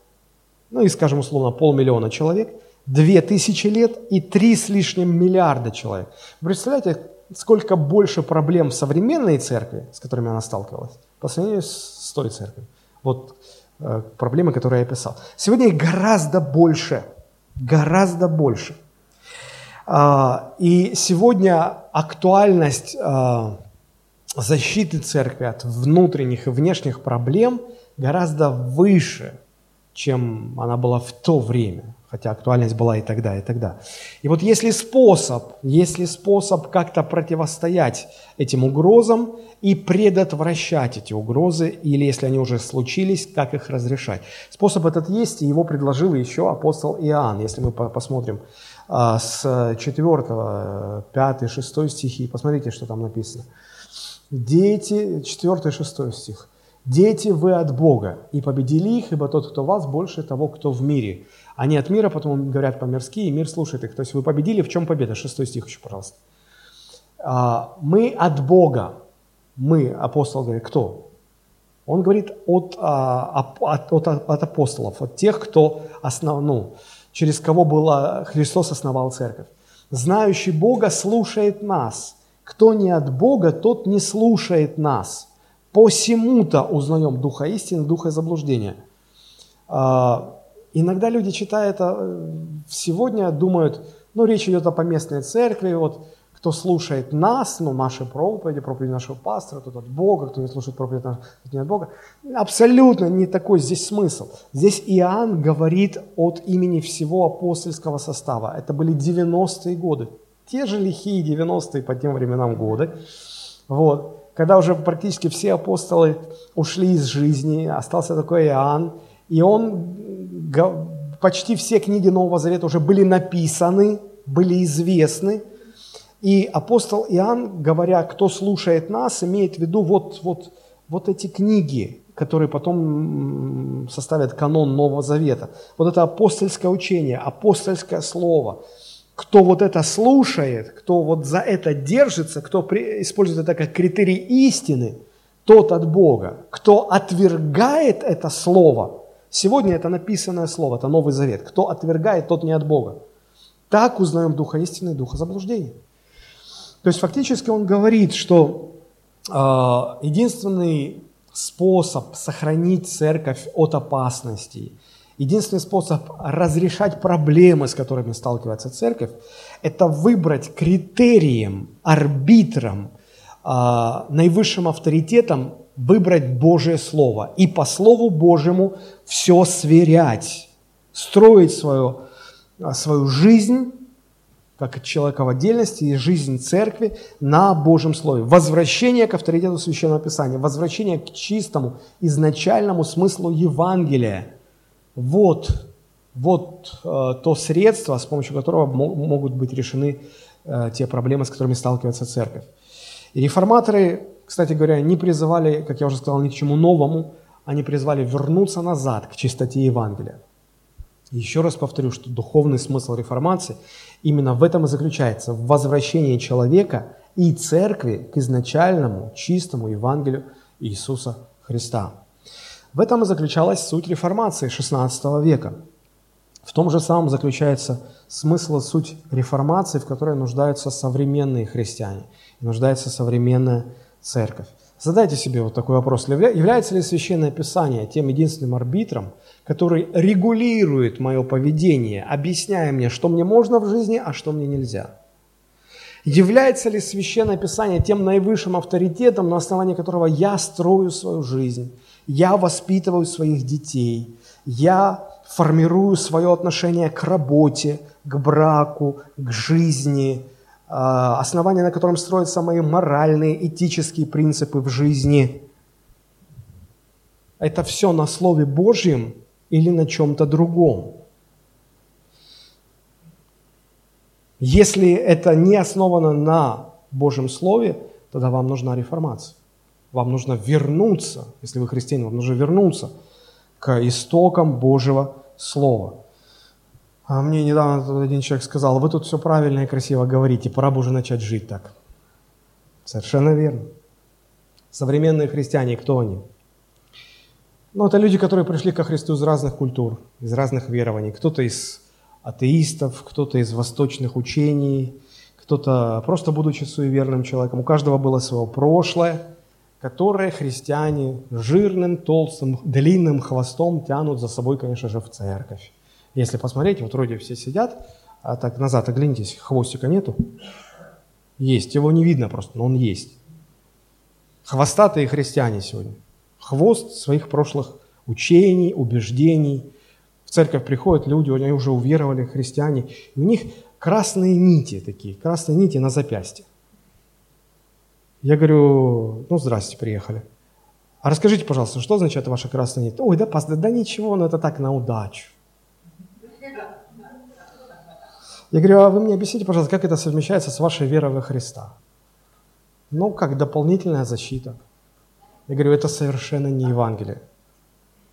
[SPEAKER 1] ну и, скажем, условно, полмиллиона человек, две тысячи лет и три с лишним миллиарда человек. Представляете, сколько больше проблем в современной церкви, с которыми она сталкивалась, по сравнению с той церковью. Вот э, проблемы, которые я описал. Сегодня их гораздо больше – гораздо больше. А, и сегодня актуальность а, защиты церкви от внутренних и внешних проблем гораздо выше, чем она была в то время хотя актуальность была и тогда, и тогда. И вот если способ, если способ как-то противостоять этим угрозам и предотвращать эти угрозы, или если они уже случились, как их разрешать. Способ этот есть, и его предложил еще апостол Иоанн, если мы посмотрим а, с 4, 5, 6 стихи, посмотрите, что там написано. Дети, 4, 6 стих. «Дети вы от Бога, и победили их, ибо тот, кто вас, больше того, кто в мире. Они от мира, потом говорят по-мирски, и мир слушает их. То есть вы победили, в чем победа? Шестой стих еще, пожалуйста. А, мы от Бога. Мы, апостол говорит, кто? Он говорит от, а, от, от, от апостолов, от тех, кто основ, ну, через кого было, Христос основал церковь. Знающий Бога слушает нас. Кто не от Бога, тот не слушает нас. Посему-то узнаем духа истины, духа заблуждения. А, Иногда люди, читая это э, сегодня, думают, ну, речь идет о поместной церкви, вот, кто слушает нас, ну, наши проповеди, проповеди нашего пастора, тот от Бога, кто не слушает проповеди, тот не от Бога. Абсолютно не такой здесь смысл. Здесь Иоанн говорит от имени всего апостольского состава. Это были 90-е годы. Те же лихие 90-е по тем временам годы. Вот. Когда уже практически все апостолы ушли из жизни, остался такой Иоанн, и он почти все книги Нового Завета уже были написаны, были известны. И апостол Иоанн, говоря, кто слушает нас, имеет в виду вот, вот, вот эти книги, которые потом составят канон Нового Завета. Вот это апостольское учение, апостольское слово. Кто вот это слушает, кто вот за это держится, кто использует это как критерий истины, тот от Бога. Кто отвергает это слово – Сегодня это написанное слово, это Новый Завет. Кто отвергает, тот не от Бога. Так узнаем духа истины духа заблуждения. То есть фактически он говорит, что э, единственный способ сохранить церковь от опасностей, единственный способ разрешать проблемы, с которыми сталкивается церковь, это выбрать критерием, арбитром, э, наивысшим авторитетом выбрать Божье Слово и по Слову Божьему все сверять, строить свою, а, свою жизнь, как человека в отдельности, и жизнь церкви на Божьем Слове. Возвращение к авторитету Священного Писания, возвращение к чистому, изначальному смыслу Евангелия. Вот, вот э, то средство, с помощью которого могут быть решены э, те проблемы, с которыми сталкивается церковь. И реформаторы кстати говоря, не призывали, как я уже сказал, ни к чему новому, они призвали вернуться назад к чистоте Евангелия. Еще раз повторю, что духовный смысл реформации именно в этом и заключается, в возвращении человека и церкви к изначальному чистому Евангелию Иисуса Христа. В этом и заключалась суть реформации XVI века. В том же самом заключается смысл и суть реформации, в которой нуждаются современные христиане, нуждается современная церковь. Задайте себе вот такой вопрос. Является ли Священное Писание тем единственным арбитром, который регулирует мое поведение, объясняя мне, что мне можно в жизни, а что мне нельзя? Является ли Священное Писание тем наивысшим авторитетом, на основании которого я строю свою жизнь, я воспитываю своих детей, я формирую свое отношение к работе, к браку, к жизни – а, основание, на котором строятся мои моральные, этические принципы в жизни. Это все на Слове Божьем или на чем-то другом. Если это не основано на Божьем Слове, тогда вам нужна реформация. Вам нужно вернуться, если вы христианин, вам нужно вернуться к истокам Божьего Слова. А мне недавно один человек сказал, вы тут все правильно и красиво говорите, пора бы уже начать жить так. Совершенно верно. Современные христиане, кто они? Ну, это люди, которые пришли ко Христу из разных культур, из разных верований. Кто-то из атеистов, кто-то из восточных учений, кто-то просто будучи суеверным человеком. У каждого было свое прошлое, которое христиане жирным, толстым, длинным хвостом тянут за собой, конечно же, в церковь. Если посмотреть, вот вроде все сидят, а так назад оглянитесь, хвостика нету. Есть, его не видно просто, но он есть. Хвостатые христиане сегодня. Хвост своих прошлых учений, убеждений. В церковь приходят люди, они уже уверовали, христиане. И у них красные нити такие, красные нити на запястье. Я говорю, ну, здрасте, приехали. А расскажите, пожалуйста, что означает ваша красная нить? Ой, да, пастор, да ничего, но это так на удачу. Я говорю, а вы мне объясните, пожалуйста, как это совмещается с вашей верой во Христа? Ну, как дополнительная защита. Я говорю, это совершенно не Евангелие.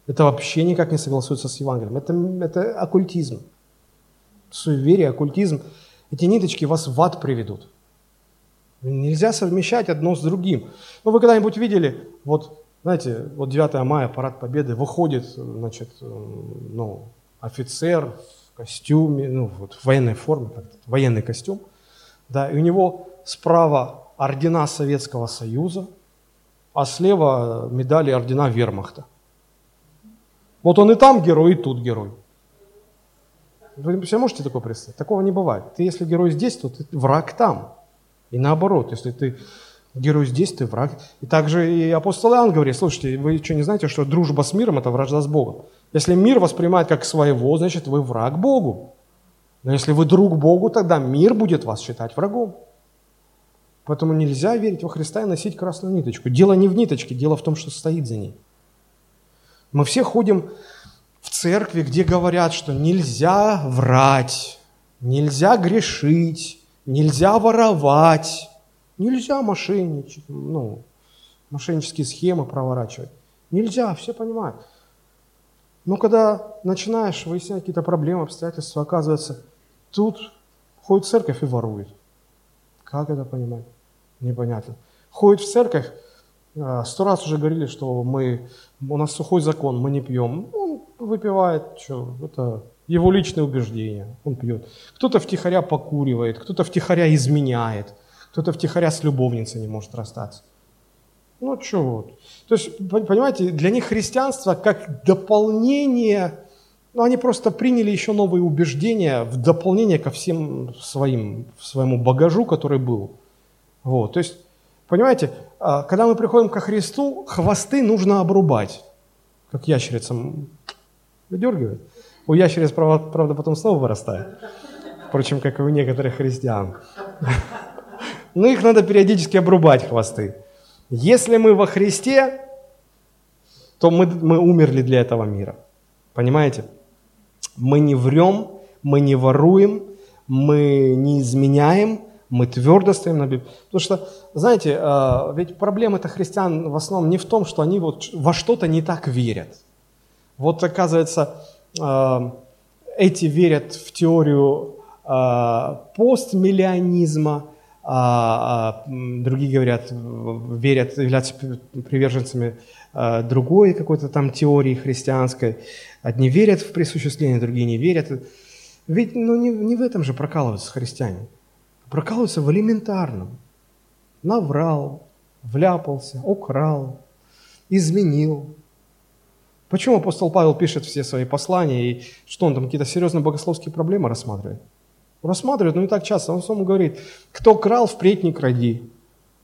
[SPEAKER 1] Это вообще никак не согласуется с Евангелием. Это, это оккультизм. Суеверие, оккультизм. Эти ниточки вас в ад приведут. Нельзя совмещать одно с другим. Ну, вы когда-нибудь видели, вот, знаете, вот 9 мая, парад Победы, выходит, значит, ну, офицер костюме, ну вот в военной форме, военный костюм, да, и у него справа ордена Советского Союза, а слева медали ордена Вермахта. Вот он и там герой, и тут герой. Вы себе можете такое представить? Такого не бывает. Ты если герой здесь, то ты враг там. И наоборот, если ты герой здесь, ты враг. И также и апостол Иоанн говорит, слушайте, вы что не знаете, что дружба с миром – это вражда с Богом? Если мир воспринимает как своего, значит, вы враг Богу. Но если вы друг Богу, тогда мир будет вас считать врагом. Поэтому нельзя верить во Христа и носить красную ниточку. Дело не в ниточке, дело в том, что стоит за ней. Мы все ходим в церкви, где говорят, что нельзя врать, нельзя грешить, нельзя воровать, нельзя мошенничать, ну, мошеннические схемы проворачивать. Нельзя, все понимают. Но когда начинаешь выяснять какие-то проблемы, обстоятельства, оказывается, тут ходит в церковь и ворует. Как это понимать? Непонятно. Ходит в церковь, сто раз уже говорили, что мы, у нас сухой закон, мы не пьем. Ну, выпивает, что, это его личное убеждение, он пьет. Кто-то втихаря покуривает, кто-то втихаря изменяет, кто-то втихаря с любовницей не может расстаться. Ну, что вот. То есть, понимаете, для них христианство как дополнение, ну, они просто приняли еще новые убеждения в дополнение ко всем своим, своему багажу, который был. Вот, то есть, понимаете, а, когда мы приходим ко Христу, хвосты нужно обрубать, как ящерицам выдергивает. У ящериц, правда, потом снова вырастает. Впрочем, как и у некоторых христиан. Но их надо периодически обрубать, хвосты. Если мы во Христе, то мы, мы умерли для этого мира. Понимаете? Мы не врем, мы не воруем, мы не изменяем, мы твердо стоим на Библии. Потому что, знаете, а, ведь проблема-то христиан в основном не в том, что они вот во что-то не так верят. Вот оказывается, а, эти верят в теорию а, постмиллионизма, другие говорят, верят, являются приверженцами другой какой-то там теории христианской. Одни верят в присуществление, другие не верят. Ведь ну, не, не в этом же прокалываются христиане. Прокалываются в элементарном. Наврал, вляпался, украл, изменил. Почему апостол Павел пишет все свои послания, и что он там какие-то серьезные богословские проблемы рассматривает? Рассматривает, но не так часто. Он сам говорит, кто крал, впредь не кради.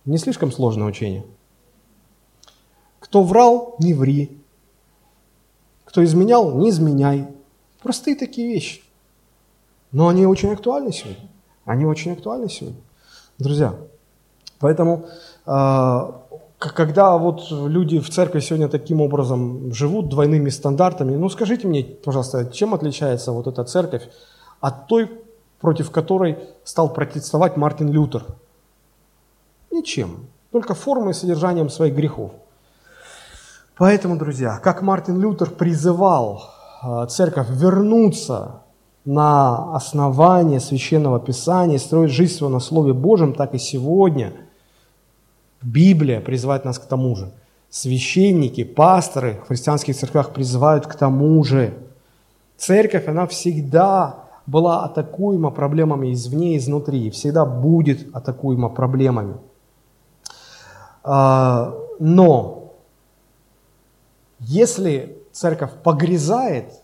[SPEAKER 1] Не слишком сложное учение. Кто врал, не ври. Кто изменял, не изменяй. Простые такие вещи. Но они очень актуальны сегодня. Они очень актуальны сегодня. Друзья, поэтому а, когда вот люди в церкви сегодня таким образом живут двойными стандартами, ну скажите мне, пожалуйста, чем отличается вот эта церковь от той, против которой стал протестовать Мартин Лютер? Ничем, только формой и содержанием своих грехов. Поэтому, друзья, как Мартин Лютер призывал а, церковь вернуться на основании Священного Писания, строить жизнь свою на Слове Божьем, так и сегодня Библия призывает нас к тому же. Священники, пасторы в христианских церквях призывают к тому же. Церковь, она всегда была атакуема проблемами извне и изнутри, и всегда будет атакуема проблемами. А, но если церковь погрязает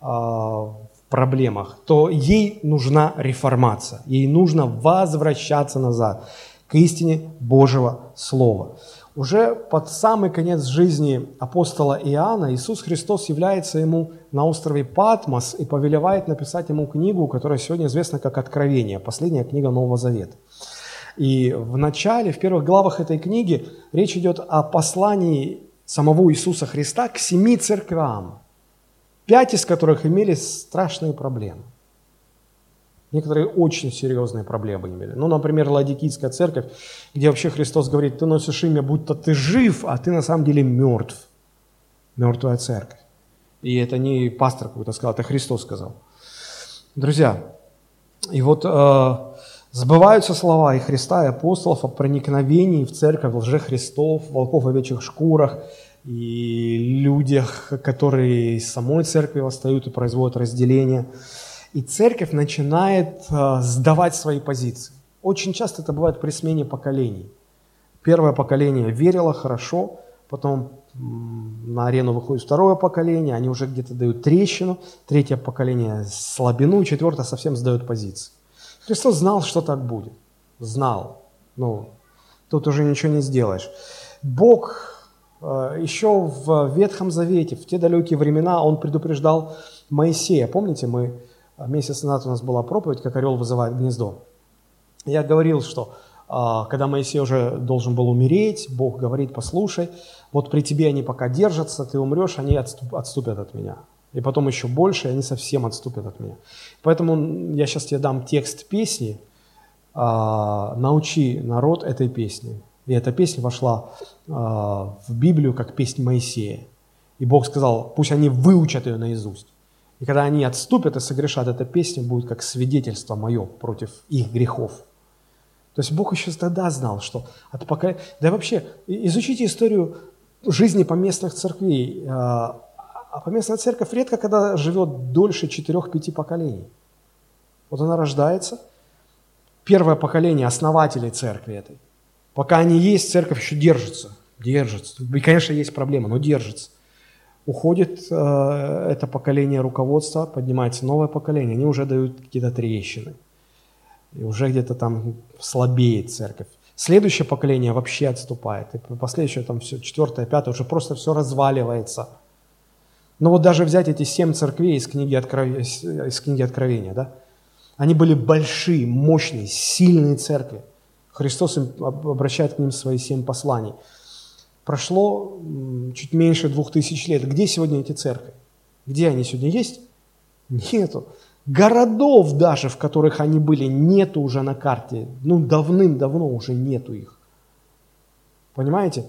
[SPEAKER 1] а, проблемах, то ей нужна реформация, ей нужно возвращаться назад к истине Божьего Слова. Уже под самый конец жизни апостола Иоанна Иисус Христос является ему на острове Патмос и повелевает написать ему книгу, которая сегодня известна как «Откровение», последняя книга Нового Завета. И в начале, в первых главах этой книги речь идет о послании самого Иисуса Христа к семи церквям, пять из которых имели страшные проблемы. Некоторые очень серьезные проблемы имели. Ну, например, Ладикийская церковь, где вообще Христос говорит, ты носишь имя, будто ты жив, а ты на самом деле мертв. Мертвая церковь. И это не пастор какой-то сказал, это Христос сказал. Друзья, и вот э, сбываются слова и Христа, и апостолов о проникновении в церковь лжехристов, волков в овечьих шкурах, и людях, которые из самой церкви восстают и производят разделение. И церковь начинает э, сдавать свои позиции. Очень часто это бывает при смене поколений. Первое поколение верило хорошо, потом на арену выходит второе поколение, они уже где-то дают трещину, третье поколение слабину, четвертое совсем сдает позиции. Христос знал, что так будет. Знал. Ну, тут уже ничего не сделаешь. Бог Еще в Ветхом Завете, в те далекие времена, он предупреждал Моисея. Помните, мы э, месяц назад у нас была проповедь, как орел вызывает гнездо. Я говорил, что э, когда Моисей уже должен был умереть, Бог говорит, послушай, вот при тебе они пока держатся, ты умрешь, они отступят от меня. И потом еще больше, и они совсем отступят от меня. Поэтому я сейчас тебе дам текст песни, научи народ этой песни. И эта песня вошла э, в Библию как песнь Моисея. И Бог сказал, пусть они выучат ее наизусть. И когда они отступят и согрешат, эта песня будет как свидетельство мое против их грехов. То есть Бог еще тогда знал, что от поколения... Да и вообще, изучите историю жизни поместных церквей. А, А поместная церковь редко когда живет дольше 4-5 поколений. Вот она рождается, первое поколение основателей церкви этой. Пока они есть, церковь еще держится, держится. И, конечно, есть проблема, но держится. Уходит э, это поколение руководства, поднимается новое поколение, они уже дают какие-то трещины. И уже где-то там слабеет церковь. Следующее поколение вообще отступает. И последующее, там все, четвертое, пятое, уже просто все разваливается. Но вот даже взять эти семь церквей из книги, Откров... из книги Откровения, да, они были большие, мощные, сильные церкви. Христос им обращает к ним свои семь посланий. Прошло чуть меньше двух тысяч лет. Где сегодня эти церкви? Где они сегодня есть? Нету. Городов даже, в которых они были, нету уже на карте. Ну, давным-давно уже нету их. Понимаете?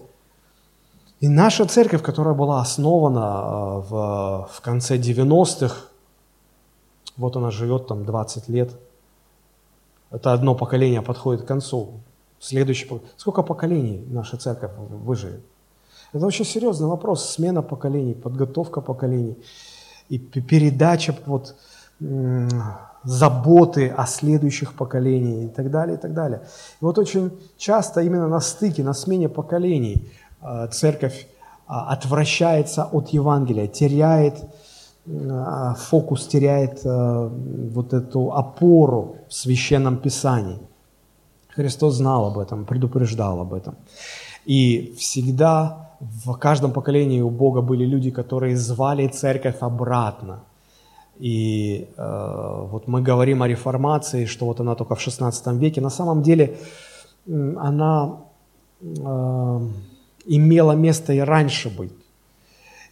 [SPEAKER 1] И наша церковь, которая была основана э, в, в конце 90-х, вот она живет там 20 лет. Это одно поколение подходит к концу. Следующее Сколько поколений наша церковь выживет? Это очень серьезный вопрос. Смена поколений, подготовка поколений и передача вот, заботы о следующих поколениях и так далее, и так далее. И вот очень часто именно на стыке, на смене поколений э, церковь а, отвращается от Евангелия, теряет фокус теряет э, вот эту опору в священном писании. Христос знал об этом, предупреждал об этом. И всегда в каждом поколении у Бога были люди, которые звали церковь обратно. И э, вот мы говорим о реформации, что вот она только в XVI веке. На самом деле она э, имела место и раньше быть.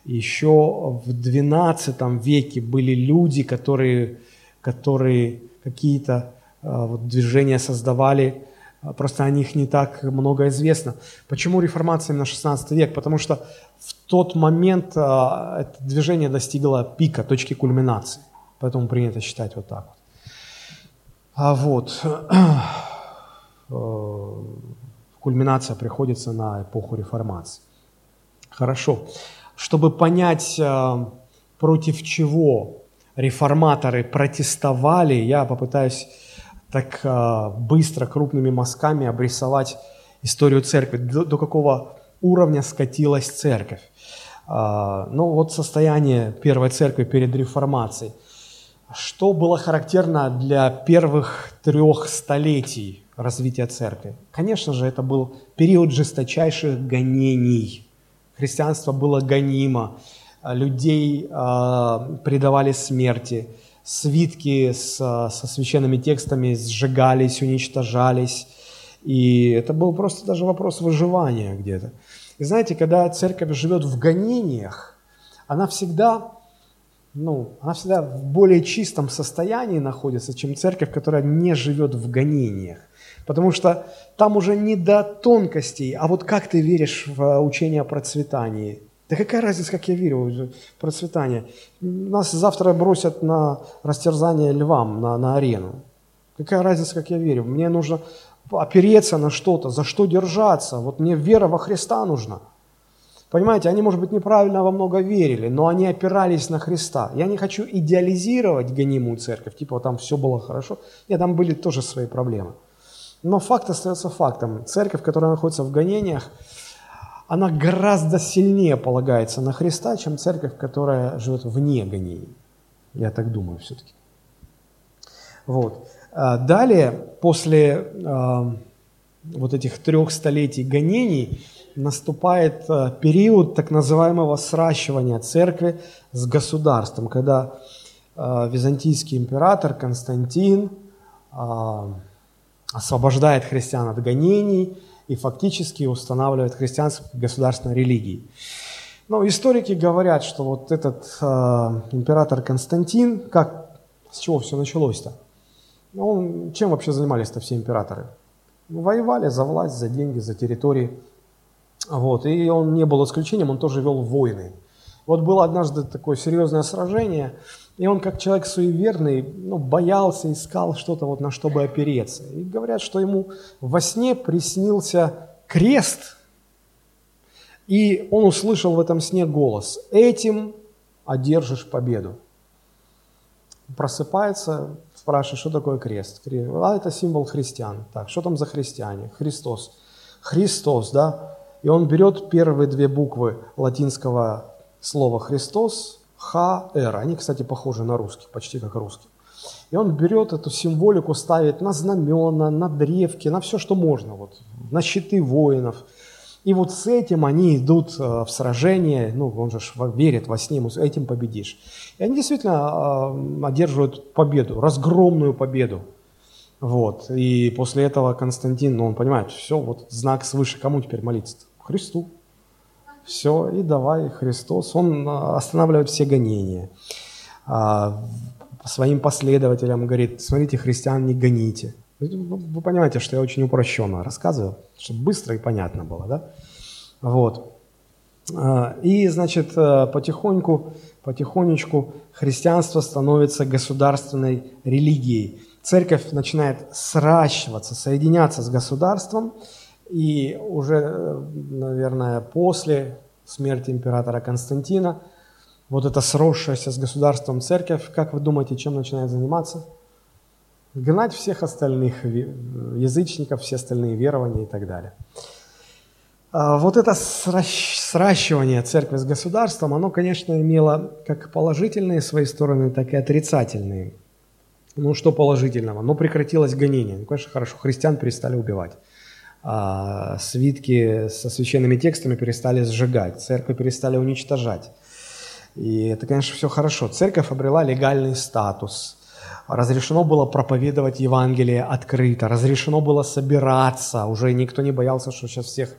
[SPEAKER 1] Еще в XII веке были люди, которые, которые какие-то а, вот, движения создавали, а, просто о них не так много известно. Почему реформация именно 16 век? Потому что в тот момент а, это движение достигло пика, точки кульминации. Поэтому принято считать вот так вот. А вот э, кульминация приходится на эпоху реформации. Хорошо. Чтобы понять, э, против чего реформаторы протестовали, я попытаюсь так э, быстро, крупными мазками обрисовать историю церкви, до, до какого уровня скатилась церковь. Э, ну вот состояние первой церкви перед реформацией. Что было характерно для первых трех столетий развития церкви? Конечно же, это был период жесточайших гонений – христианство было гонимо, а людей э, предавали смерти, свитки с, со священными текстами сжигались, уничтожались. И это был просто даже вопрос выживания где-то. И знаете, когда церковь живет в гонениях, она всегда, ну, она всегда в более чистом состоянии находится, чем церковь, которая не живет в гонениях. Потому что там уже не до тонкостей, а вот как ты веришь в учение о процветании. Да какая разница, как я верю в процветание? Нас завтра бросят на растерзание львам, на, на арену. Какая разница, как я верю? Мне нужно опереться на что-то, за что держаться. Вот мне вера во Христа нужна. Понимаете, они, может быть, неправильно во много верили, но они опирались на Христа. Я не хочу идеализировать гонимую церковь, типа там все было хорошо. Нет, там были тоже свои проблемы. Но факт остается фактом. Церковь, которая находится в гонениях, она гораздо сильнее полагается на Христа, чем церковь, которая живет вне гонений. Я так думаю все-таки. Вот. А далее, после э, вот этих трех столетий гонений, наступает э, период так называемого сращивания церкви с государством, когда византийский император Константин освобождает христиан от гонений и фактически устанавливает христианство государственной религией. Но историки говорят, что вот этот э, император Константин, как, с чего все началось-то? Ну, он, чем вообще занимались-то все императоры? Воевали за власть, за деньги, за территории. Вот. И он не был исключением, он тоже вел войны. Вот было однажды такое серьезное сражение – и он, как человек суеверный, ну, боялся, искал что-то, вот на что бы опереться. И говорят, что ему во сне приснился крест, и он услышал в этом сне голос. Этим одержишь победу. Просыпается, спрашивает, что такое крест? А это символ христиан. Так, что там за христиане? Христос. Христос, да? И он берет первые две буквы латинского слова «Христос», Х, Р. Они, кстати, похожи на русский, почти как русский. И он берет эту символику, ставит на знамена, на древки, на все, что можно, вот, на щиты воинов. И вот с этим они идут э, в сражение, ну, он же верит во сне, этим победишь. И они действительно э, одерживают победу, разгромную победу. Вот. И после этого Константин, ну, он понимает, все, вот знак свыше, кому теперь молиться? -то? Христу. Все, и давай, Христос. Он э, останавливает все гонения. А, своим последователям говорит, смотрите, христиан не гоните. Ну, вы понимаете, что я очень упрощенно рассказываю, чтобы быстро и понятно было, да? Вот. А, и, значит, потихоньку, потихонечку христианство становится государственной религией. Церковь начинает сращиваться, соединяться с государством, и уже, э, наверное, после смерти императора Константина – вот эта сросшаяся с государством церковь, как вы думаете, чем начинает заниматься? Гнать всех остальных язычников, все остальные верования и так далее. А вот это сращивание церкви с государством, оно, конечно, имело как положительные свои стороны, так и отрицательные. Ну, что положительного? Но прекратилось гонение. Ну, конечно, хорошо, христиан перестали убивать. А свитки со священными текстами перестали сжигать, церкви перестали уничтожать. И это, конечно, все хорошо. Церковь обрела легальный статус. Разрешено было проповедовать Евангелие открыто, разрешено было собираться. Уже никто не боялся, что сейчас всех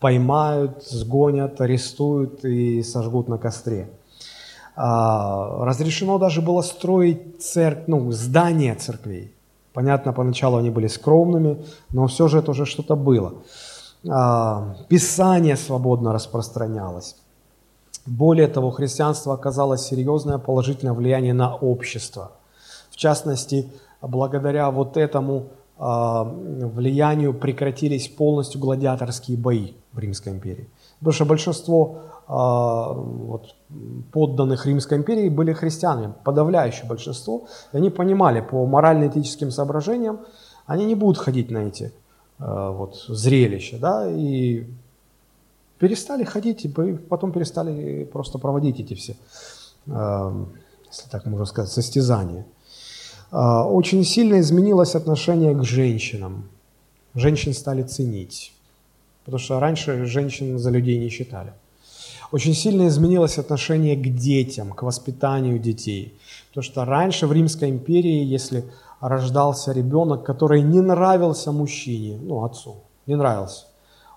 [SPEAKER 1] поймают, сгонят, арестуют и сожгут на костре. А, разрешено даже было строить церковь, ну, здания церквей. Понятно, поначалу они были скромными, но все же это уже что-то было. А, Писание свободно распространялось. Более того, христианство оказало серьезное положительное влияние на общество. В частности, благодаря вот этому э, влиянию прекратились полностью гладиаторские бои в Римской империи. Потому что большинство э, вот, подданных Римской империи были христианами, подавляющее большинство. И они понимали по морально-этическим соображениям, они не будут ходить на эти э, вот, зрелища. Да? И перестали ходить, и потом перестали просто проводить эти все, эм, если так можно сказать, состязания. А, очень сильно изменилось отношение к женщинам. Женщин стали ценить, потому что раньше женщин за людей не считали. Очень сильно изменилось отношение к детям, к воспитанию детей. Потому что раньше в Римской империи, если рождался ребенок, который не нравился мужчине, ну, отцу, не нравился,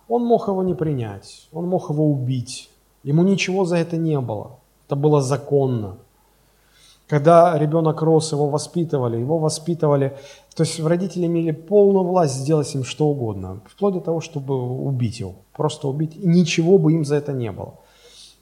[SPEAKER 1] он мог его не принять, он мог его убить. Ему ничего за это не было. Это было законно. Когда ребенок рос, его воспитывали, его воспитывали, то есть родители имели полную власть сделать им что угодно, вплоть до того, чтобы убить его, просто убить, и ничего бы им за это не было.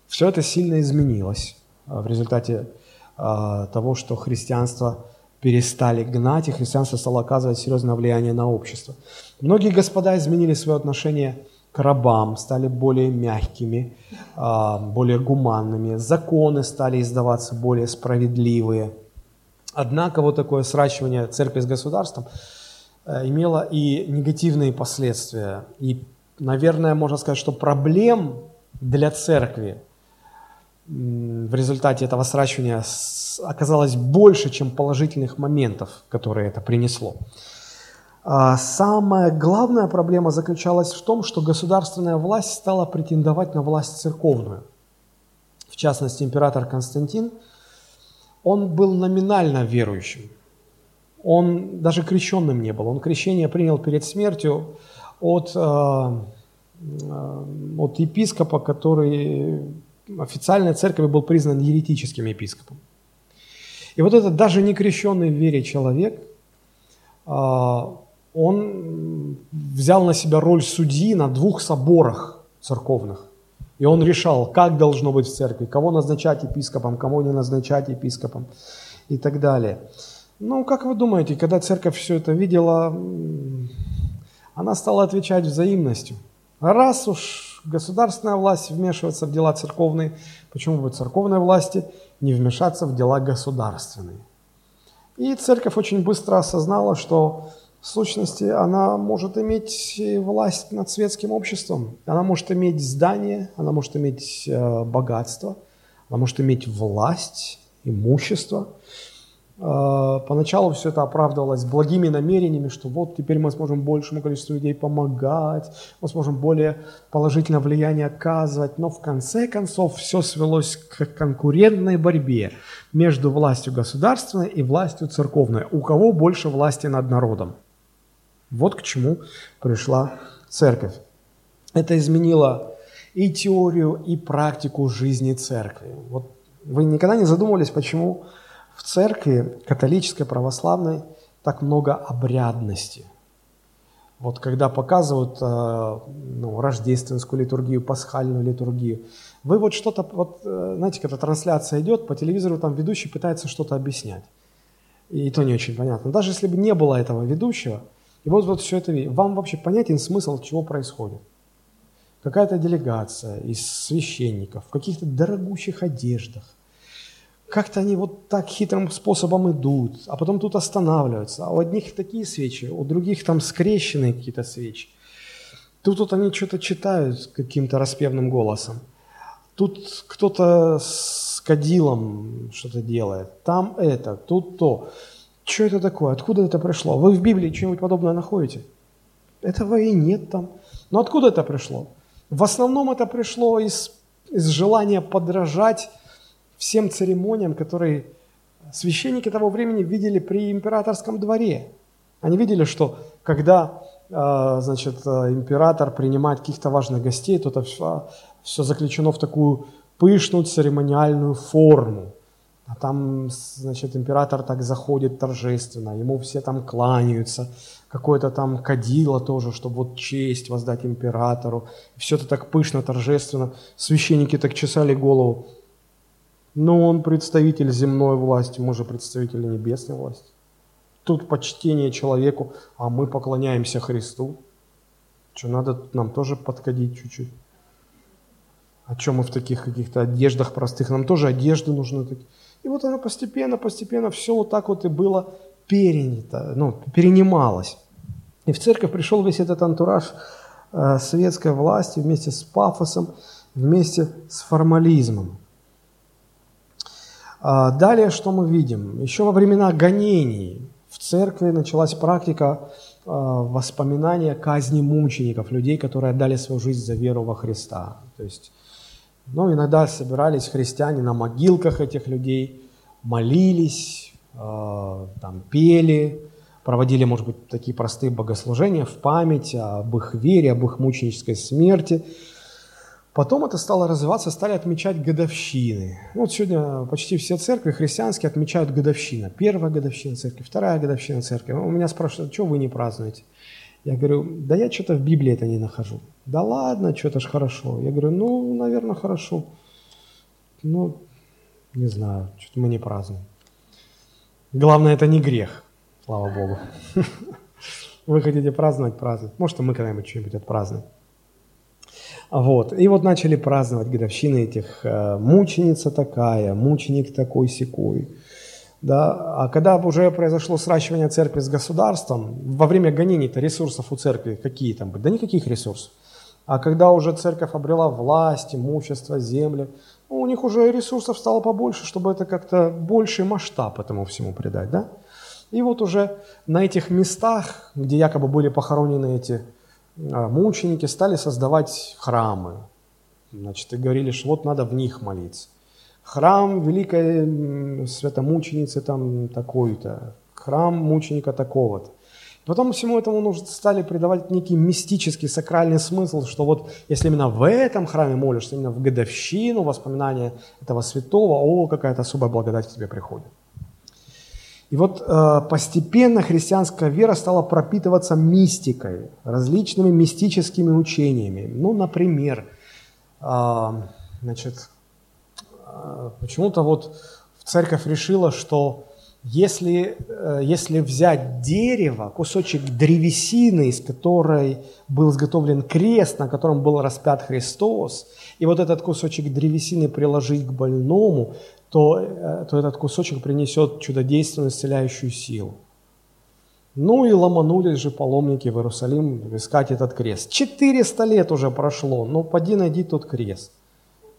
[SPEAKER 1] Все это сильно изменилось а, в результате а, того, что христианство перестали гнать, и христианство стало оказывать серьезное влияние на общество. Многие господа изменили свое отношение к рабам, стали более мягкими, а, более гуманными, законы стали издаваться более справедливые. Однако вот такое сращивание церкви с государством э, имело и негативные последствия. И, наверное, можно сказать, что проблем для церкви в результате этого сращивания оказалось больше, чем положительных моментов, которые это принесло. А самая главная проблема заключалась в том, что государственная власть стала претендовать на власть церковную. В частности, император Константин, он был номинально верующим. Он даже крещенным не был. Он крещение принял перед смертью от, э, э, от епископа, который официальной церкви был признан еретическим епископом. И вот этот даже не крещенный в вере человек а, – он взял на себя роль судьи на двух соборах церковных. И он решал, как должно быть в церкви, кого назначать епископом, кого не назначать епископом и так далее. Ну, как вы думаете, когда церковь все это видела, она стала отвечать взаимностью. Раз уж государственная власть вмешивается в дела церковные, почему бы церковной власти не вмешаться в дела государственные. И церковь очень быстро осознала, что в сущности она может иметь власть над светским обществом, она может иметь здание, она может иметь э, богатство, она может иметь власть, имущество – а, поначалу все это оправдывалось благими намерениями, что вот теперь мы сможем большему количеству людей помогать, мы сможем более положительное влияние оказывать, но в конце концов все свелось к конкурентной борьбе между властью государственной и властью церковной. У кого больше власти над народом? Вот к чему пришла церковь. Это изменило и теорию, и практику жизни церкви. Вот вы никогда не задумывались, почему в церкви католической, православной так много обрядности. Вот когда показывают э, ну, рождественскую литургию, пасхальную литургию, вы вот что-то, вот, э, знаете, когда трансляция идет, по телевизору там ведущий пытается что-то объяснять. И то не очень понятно. Даже если бы не было этого ведущего, и вот, вот все это, вам вообще понятен смысл, чего происходит. Какая-то делегация из священников в каких-то дорогущих одеждах, как-то они вот так хитрым способом идут, а потом тут останавливаются. А у одних такие свечи, у других там скрещенные какие-то свечи. Тут вот они что-то читают каким-то распевным голосом. Тут кто-то с кадилом что-то делает. Там это, тут то. Что это такое? Откуда это пришло? Вы в Библии что-нибудь подобное находите? Этого и нет там. Но откуда это пришло? В основном это пришло из, из желания подражать всем церемониям, которые священники того времени видели при императорском дворе. Они видели, что когда а, значит, император принимает каких-то важных гостей, то это все, все заключено в такую пышную церемониальную форму. А там, значит, император так заходит торжественно, ему все там кланяются, какое-то там кадило тоже, чтобы вот честь воздать императору. Все это так пышно, торжественно. Священники так чесали голову. Но он представитель земной власти, мы же представители небесной власти. Тут почтение человеку, а мы поклоняемся Христу. Что, надо нам тоже подходить чуть-чуть? А что мы в таких каких-то одеждах простых? Нам тоже одежды нужны. И вот оно постепенно, постепенно все вот так вот и было перенято, ну, перенималось. И в церковь пришел весь этот антураж э, светской власти вместе с пафосом, вместе с формализмом. А, далее, что мы видим? Еще во времена гонений в церкви началась практика а, воспоминания казни мучеников, людей, которые отдали свою жизнь за веру во Христа. То есть, ну, иногда собирались христиане на могилках этих людей, молились, а, там, пели, проводили, может быть, такие простые богослужения в память об их вере, об их мученической смерти – Потом это стало развиваться, стали отмечать годовщины. Вот сегодня почти все церкви христианские отмечают годовщина. Первая годовщина церкви, вторая годовщина церкви. У меня спрашивают, что вы не празднуете? Я говорю, да я что-то в Библии это не нахожу. Да ладно, что-то ж хорошо. Я говорю, ну, наверное, хорошо. Ну, не знаю, что-то мы не празднуем. Главное, это не грех, слава Богу. Вы хотите праздновать, праздновать. Может, мы когда-нибудь что-нибудь отпразднуем. Вот. И вот начали праздновать годовщины этих э, мученица такая, мученик такой секой. Да? А когда уже произошло сращивание церкви с государством, во время гонений-то ресурсов у церкви какие там были? Да никаких ресурсов. А когда уже церковь обрела власть, имущество, земли, ну, у них уже ресурсов стало побольше, чтобы это как-то больший масштаб этому всему придать. Да? И вот уже на этих местах, где якобы были похоронены эти а, мученики стали создавать храмы. Значит, и говорили, что вот надо в них молиться. Храм великой святомученицы там такой-то, храм мученика такого-то. Потом всему этому нужно, стали придавать некий мистический, сакральный смысл, что вот если именно в этом храме молишься, именно в годовщину воспоминания этого святого, о, какая-то особая благодать к тебе приходит. И вот э, постепенно христианская вера стала пропитываться мистикой, различными мистическими учениями. Ну, например, э, значит, почему-то вот церковь решила, что Если, э, если взять дерево, кусочек древесины, из которой был изготовлен крест, на котором был распят Христос, и вот этот кусочек древесины приложить к больному, то, э, то этот кусочек принесет чудодейственную исцеляющую силу. Ну и ломанулись же паломники в Иерусалим искать этот крест. 400 лет уже прошло, ну поди найди тот крест.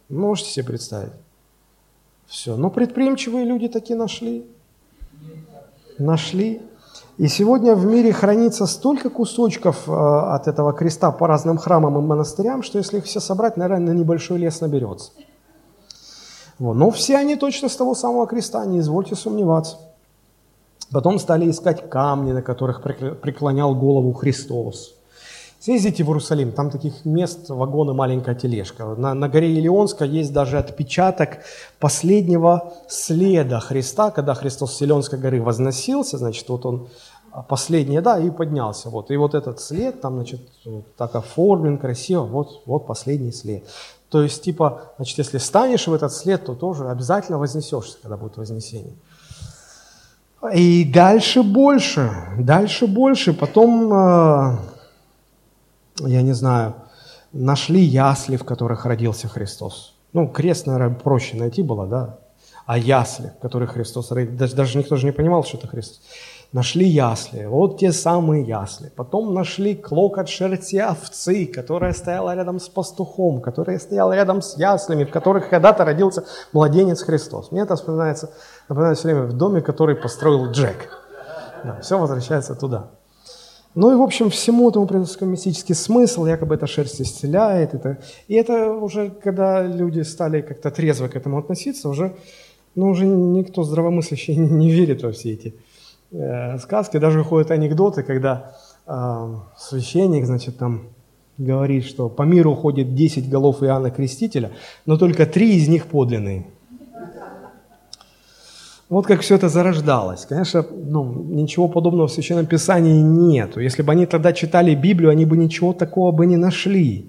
[SPEAKER 1] Можете себе представить? Все. Но предприимчивые люди таки нашли нашли. И сегодня в мире хранится столько кусочков э, от этого креста по разным храмам и монастырям, что если их все собрать, наверное, на небольшой лес наберется. Вот. Но все они точно с того самого креста, не извольте сомневаться. Потом стали искать камни, на которых преклонял голову Христос. Съездите в Иерусалим, там таких мест вагон маленькая тележка. На, на горе Илионска есть даже отпечаток последнего следа Христа, когда Христос с Илионской горы возносился, значит, вот он а, последний, да, и поднялся. Вот. И вот этот след, там, значит, вот так оформлен красиво, вот, вот последний след. То есть, типа, значит, если станешь в этот след, то тоже обязательно вознесешься, когда будет вознесение. И дальше больше, дальше больше. Потом а, я не знаю, нашли ясли, в которых родился Христос. Ну, крест, наверное, проще найти было, да? А ясли, в которых Христос родился, даже, никто же не понимал, что это Христос. Нашли ясли, вот те самые ясли. Потом нашли клок от шерсти овцы, которая стояла рядом с пастухом, которая стояла рядом с яслями, в которых когда-то родился младенец Христос. Мне это вспоминается, напоминает все время в доме, который построил Джек. Да, все возвращается туда. Ну и, в общем, всему этому придется мистический смысл, якобы эта шерсть исцеляет. Это... И это уже, когда люди стали как-то трезво к этому относиться, уже, ну, уже никто здравомыслящий не верит во все эти э, сказки. Даже ходят анекдоты, когда э, священник, значит, там говорит, что по миру ходит 10 голов Иоанна Крестителя, но только три из них подлинные. Вот как все это зарождалось. Конечно, ну, ничего подобного в Священном Писании нету. Если бы они тогда читали Библию, они бы ничего такого бы не нашли.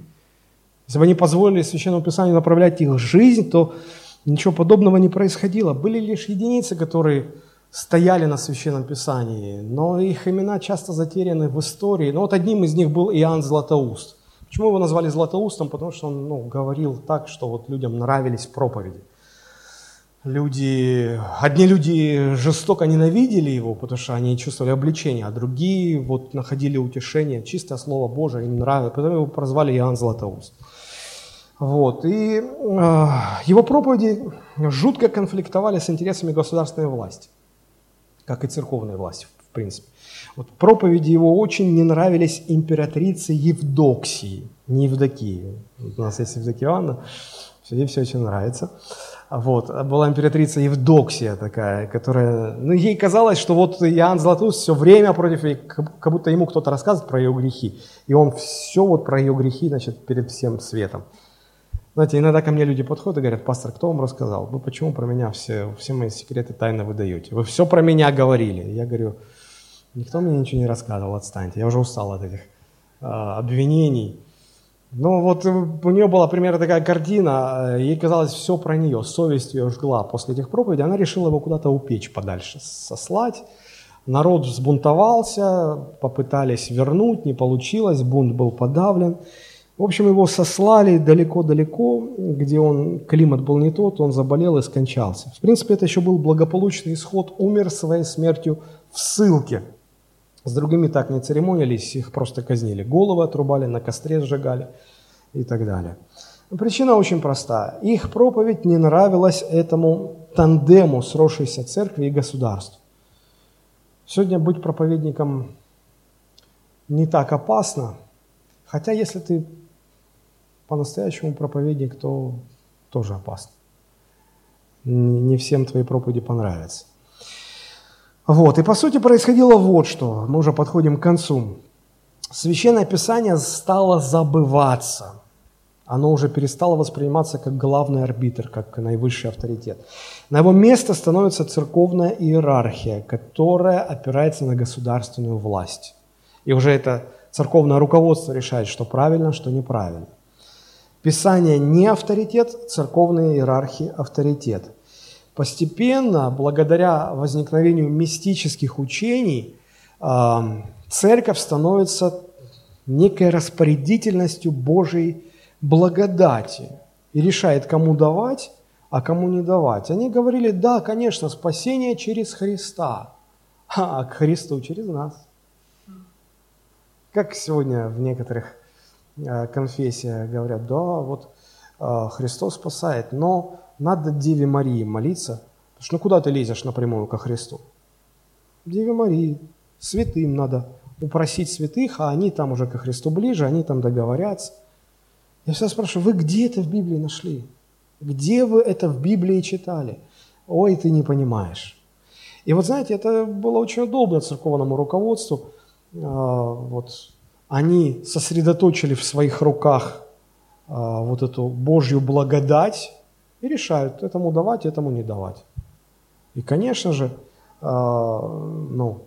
[SPEAKER 1] Если бы они позволили Священному Писанию направлять их жизнь, то ничего подобного не происходило. Были лишь единицы, которые стояли на Священном Писании, но их имена часто затеряны в истории. Но вот одним из них был Иоанн Златоуст. Почему его назвали Златоустом? Потому что он ну, говорил так, что вот людям нравились проповеди люди, одни люди жестоко ненавидели его, потому что они чувствовали обличение, а другие вот находили утешение, чистое Слово Божие им нравилось, поэтому его прозвали Иоанн Златоуст. Вот. И э, его проповеди жутко конфликтовали с интересами государственной власти, как и церковной власти, в принципе. Вот проповеди его очень не нравились императрице Евдоксии, не Евдокии. У нас есть Евдокия Иоанна, ей все очень нравится. Вот. Была императрица Евдоксия такая, которая... Ну, ей казалось, что вот Иоанн Златоуст все время против нее, как будто ему кто-то рассказывает про ее грехи. И он все вот про ее грехи, значит, перед всем светом. Знаете, иногда ко мне люди подходят и говорят, пастор, кто вам рассказал? Вы почему про меня все, все мои секреты тайно выдаете? Вы все про меня говорили. Я говорю, никто мне ничего не рассказывал, отстаньте. Я уже устал от этих э, обвинений. Ну вот э, у нее была примерно такая картина, э, ей казалось все про нее, совесть ее жгла после этих проповедей, она решила его куда-то упечь подальше, сослать. Народ взбунтовался, попытались вернуть, не получилось, бунт был подавлен. В общем, его сослали далеко-далеко, где он, климат был не тот, он заболел и скончался. В принципе, это еще был благополучный исход, умер своей смертью в ссылке. С другими так не церемонились, их просто казнили. Головы отрубали, на костре сжигали и так далее. Причина очень проста. Их проповедь не нравилась этому тандему сросшейся церкви и государства. Сегодня быть проповедником не так опасно, хотя если ты по-настоящему проповедник, то тоже опасно. Не всем твои проповеди понравятся. Вот, и по сути происходило вот что, мы уже подходим к концу. Священное Писание стало забываться. Оно уже перестало восприниматься как главный арбитр, как наивысший авторитет. На его место становится церковная иерархия, которая опирается на государственную власть. И уже это церковное руководство решает, что правильно, что неправильно. Писание не авторитет, церковные иерархии авторитет. Постепенно, благодаря возникновению мистических учений, церковь становится некой распорядительностью Божьей благодати и решает, кому давать, а кому не давать. Они говорили, да, конечно, спасение через Христа, а к Христу через нас. Как сегодня в некоторых э, конфессиях говорят, да, вот Христос спасает, но надо Деве Марии молиться, потому что ну куда ты лезешь напрямую ко Христу? Деве Марии, святым надо упросить святых, а они там уже ко Христу ближе, они там договорятся. Я всегда спрашиваю, вы где это в Библии нашли? Где вы это в Библии читали? Ой, ты не понимаешь. И вот знаете, это было очень удобно церковному руководству. А, вот они сосредоточили в своих руках а, вот эту Божью благодать и решают, этому давать, этому не давать. И, конечно же, а, ну,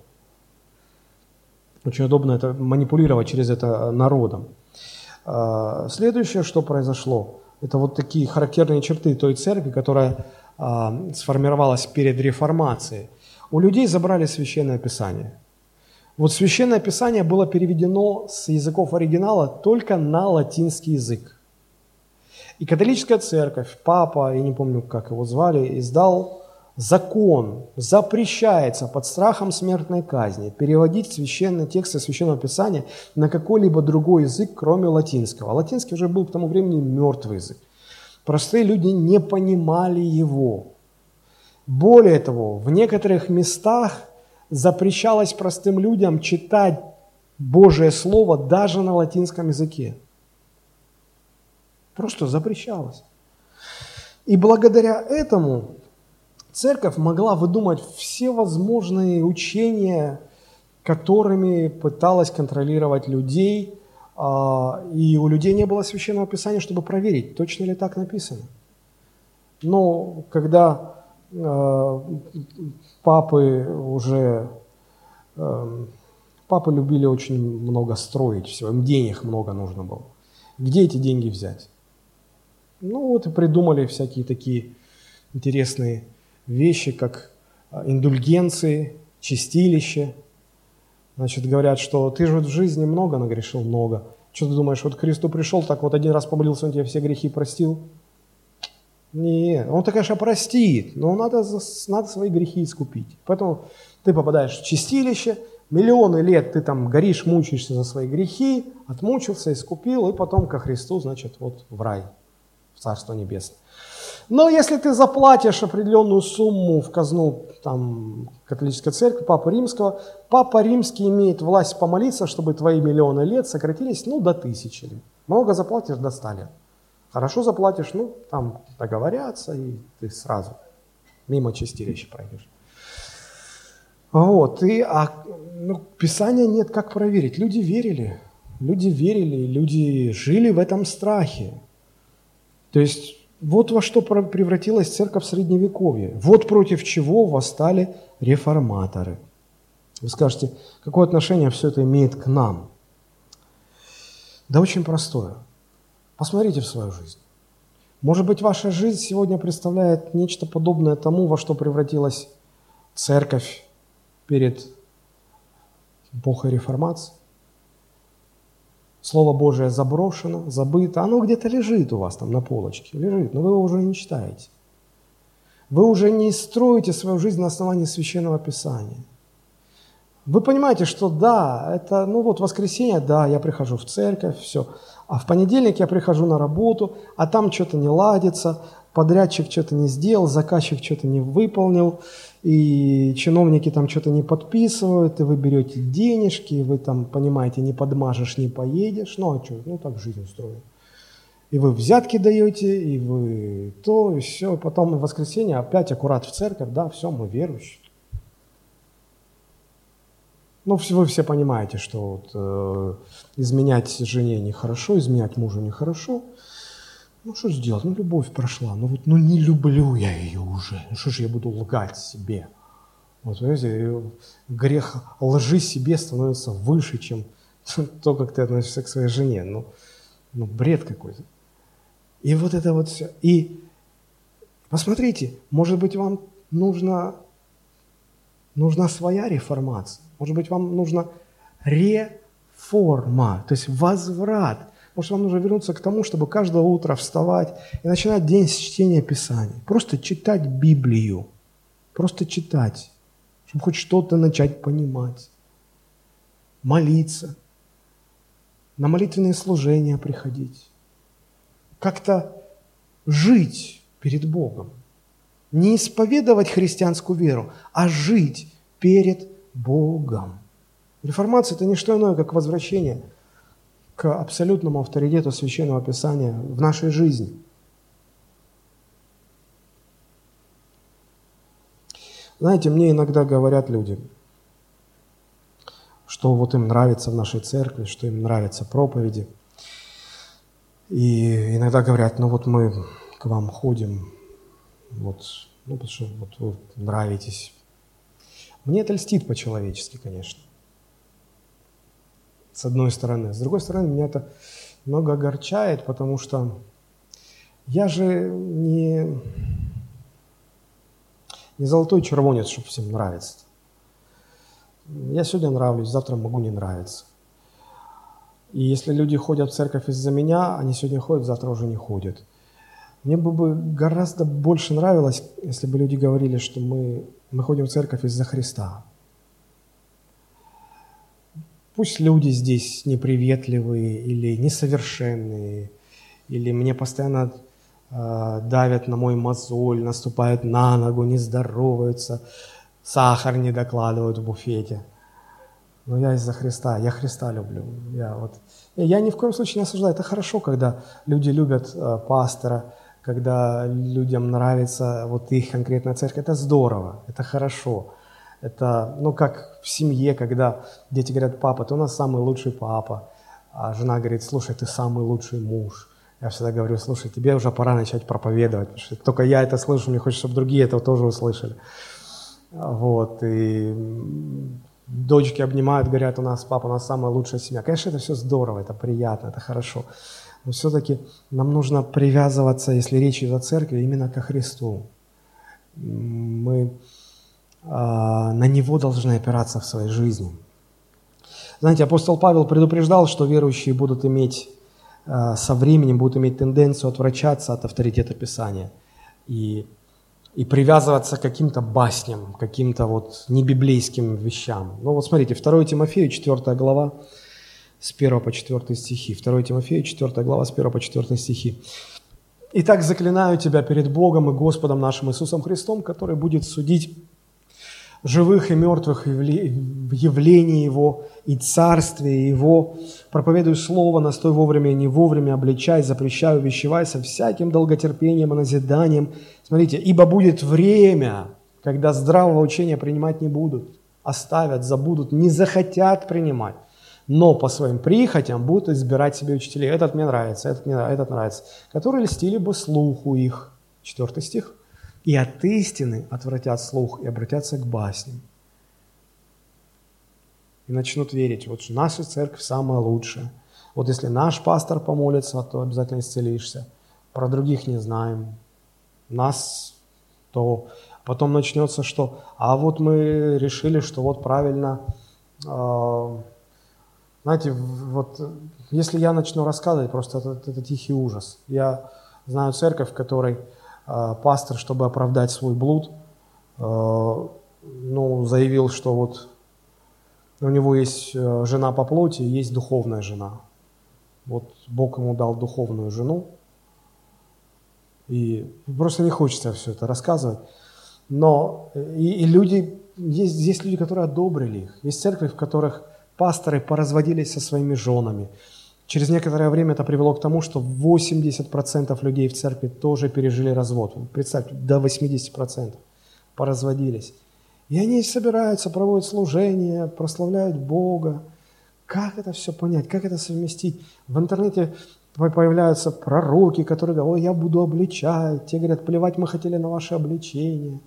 [SPEAKER 1] очень удобно это манипулировать через это народом. Следующее, что произошло, это вот такие характерные черты той церкви, которая сформировалась перед реформацией. У людей забрали священное писание. Вот священное писание было переведено с языков оригинала только на латинский язык. И католическая церковь, папа, я не помню, как его звали, издал закон, запрещается под страхом смертной казни переводить священные тексты Священного Писания на какой-либо другой язык, кроме латинского. латинский уже был к тому времени мертвый язык. Простые люди не понимали его. Более того, в некоторых местах запрещалось простым людям читать Божие Слово даже на латинском языке. Просто запрещалось. И благодаря этому церковь могла выдумать все возможные учения, которыми пыталась контролировать людей, а, и у людей не было священного писания, чтобы проверить, точно ли так написано. Но когда Э, папы уже... Эм, папы любили очень много строить всего, им денег много нужно было. Где эти деньги взять? Ну вот и придумали всякие такие интересные вещи, как э, индульгенции, чистилище. Значит, говорят, что ты же в жизни много нагрешил, много. Что ты думаешь, вот к Христу пришел, так вот один раз поболился, он тебе все грехи простил? Не, он-то, конечно, простит, но надо, надо свои грехи искупить. Поэтому ты попадаешь в чистилище, миллионы лет ты там горишь, мучаешься за свои грехи, отмучился, искупил, и потом ко Христу, значит, вот в рай, Царство Небесное. Но если ты заплатишь определенную сумму в казну там, католической церкви, Папы Римского, Папа Римский имеет власть помолиться, чтобы твои миллионы лет сократились ну, до тысячи. Много заплатишь до ста лет. Хорошо заплатишь, ну, там договорятся, и ты сразу мимо чистилища пройдешь. Вот, и а, ну, Писания нет, как проверить. Люди верили, люди верили, люди жили в этом страхе. То есть вот во что превратилась церковь в Средневековье. Вот против чего восстали реформаторы. Вы скажете, какое отношение все это имеет к нам? Да очень простое – Посмотрите в свою жизнь. Может быть, ваша жизнь сегодня представляет нечто подобное тому, во что превратилась церковь перед эпохой реформации. Слово Божие заброшено, забыто, оно где-то лежит у вас там на полочке, лежит, но вы его уже не читаете. Вы уже не строите свою жизнь на основании Священного Писания. Вы понимаете, что да, это, ну вот воскресенье, да, я прихожу в церковь, все. А в понедельник я прихожу на работу, а там что-то не ладится, подрядчик что-то не сделал, заказчик что-то не выполнил, и чиновники там что-то не подписывают, и вы берете денежки, и вы там, понимаете, не подмажешь, не поедешь. Ну а что, ну так жизнь устроена. И вы взятки даете, и вы то, и все. Потом в воскресенье опять аккурат в церковь, да, все, мы верующие. Ну, вы все понимаете, что вот, э, изменять жене нехорошо, изменять мужу нехорошо. Ну, что же делать? Ну, любовь прошла. Ну, вот, ну, не люблю я ее уже. Ну, что же я буду лгать себе? Вот, понимаете, грех лжи себе становится выше, чем то, как ты относишься к своей жене. Ну, ну бред какой-то. И вот это вот все. И Посмотрите, может быть, вам нужна, нужна своя реформация. Может быть, вам нужна реформа, то есть возврат. Может, вам нужно вернуться к тому, чтобы каждое утро вставать и начинать день с чтения Писаний. Просто читать Библию. Просто читать, чтобы хоть что-то начать понимать. Молиться. На молитвенные служения приходить. Как-то жить перед Богом. Не исповедовать христианскую веру, а жить перед Богом. Реформация – это не что иное, как возвращение к абсолютному авторитету Священного Писания в нашей жизни. Знаете, мне иногда говорят люди, что вот им нравится в нашей церкви, что им нравятся проповеди. И иногда говорят, ну вот мы к вам ходим, вот, ну, потому что вот вы нравитесь. Мне это льстит по-человечески, конечно. С одной стороны. С другой стороны, меня это много огорчает, потому что я же не, не золотой червонец, чтобы всем нравиться. Я сегодня нравлюсь, завтра могу не нравиться. И если люди ходят в церковь из-за меня, они сегодня ходят, завтра уже не ходят. Мне бы, гораздо больше нравилось, если бы люди говорили, что мы, мы ходим в церковь из-за Христа. Пусть люди здесь неприветливые или несовершенные, или мне постоянно э, давят на мой мозоль, наступают на ногу, не здороваются, сахар не докладывают в буфете. Но я из-за Христа, я Христа люблю. Я, вот, я ни в коем случае не осуждаю. Это хорошо, когда люди любят э, пастора, когда людям нравится вот их конкретная церковь, это здорово, это хорошо. Это, ну, как в семье, когда дети говорят, папа, ты у нас самый лучший папа, а жена говорит, слушай, ты самый лучший муж. Я всегда говорю, слушай, тебе уже пора начать проповедовать, потому что только я это слышу, мне хочется, чтобы другие это тоже услышали. Вот, и дочки обнимают, говорят, у нас папа, у нас самая лучшая семья. Конечно, это все здорово, это приятно, это хорошо но все-таки нам нужно привязываться, если речь идет о церкви, именно ко Христу. Мы а, на Него должны опираться в своей жизни. Знаете, апостол Павел предупреждал, что верующие будут иметь а, со временем будут иметь тенденцию отвращаться от авторитета Писания и, и привязываться к каким-то басням, каким-то вот небиблейским вещам. Ну вот смотрите, 2 Тимофею, 4 глава, с 1 по 4 стихи. 2 Тимофея, 4 глава, с 1 по 4 стихи. «Итак, заклинаю тебя перед Богом и Господом нашим Иисусом Христом, который будет судить живых и мертвых в явлении Его и Царстве Его. Проповедуй Слово, настой вовремя и не вовремя, обличай, запрещай, увещевай со всяким долготерпением и назиданием. Смотрите, ибо будет время, когда здравого учения принимать не будут, оставят, забудут, не захотят принимать но по своим прихотям будут избирать себе учителей. Этот мне нравится, этот мне этот нравится. Которые льстили бы слуху их. Четвертый стих. И от истины отвратят слух и обратятся к басням. И начнут верить, вот наша церковь самая лучшая. Вот если наш пастор помолится, то обязательно исцелишься. Про других не знаем. Нас то потом начнется, что а вот мы решили, что вот правильно э, знаете, вот если я начну рассказывать, просто это, это тихий ужас. Я знаю церковь, в которой э, пастор, чтобы оправдать свой блуд, э, ну, заявил, что вот у него есть э, жена по плоти, есть духовная жена. Вот Бог ему дал духовную жену, и просто не хочется все это рассказывать. Но и, и люди, есть, есть люди, которые одобрили их. Есть церкви, в которых пасторы поразводились со своими женами. Через некоторое время это привело к тому, что 80% людей в церкви тоже пережили развод. Представьте, до 80% поразводились. И они собираются, проводят служение, прославляют Бога. Как это все понять, как это совместить? В интернете появляются пророки, которые говорят, ой, я буду обличать. Те говорят, плевать мы хотели на ваше обличение.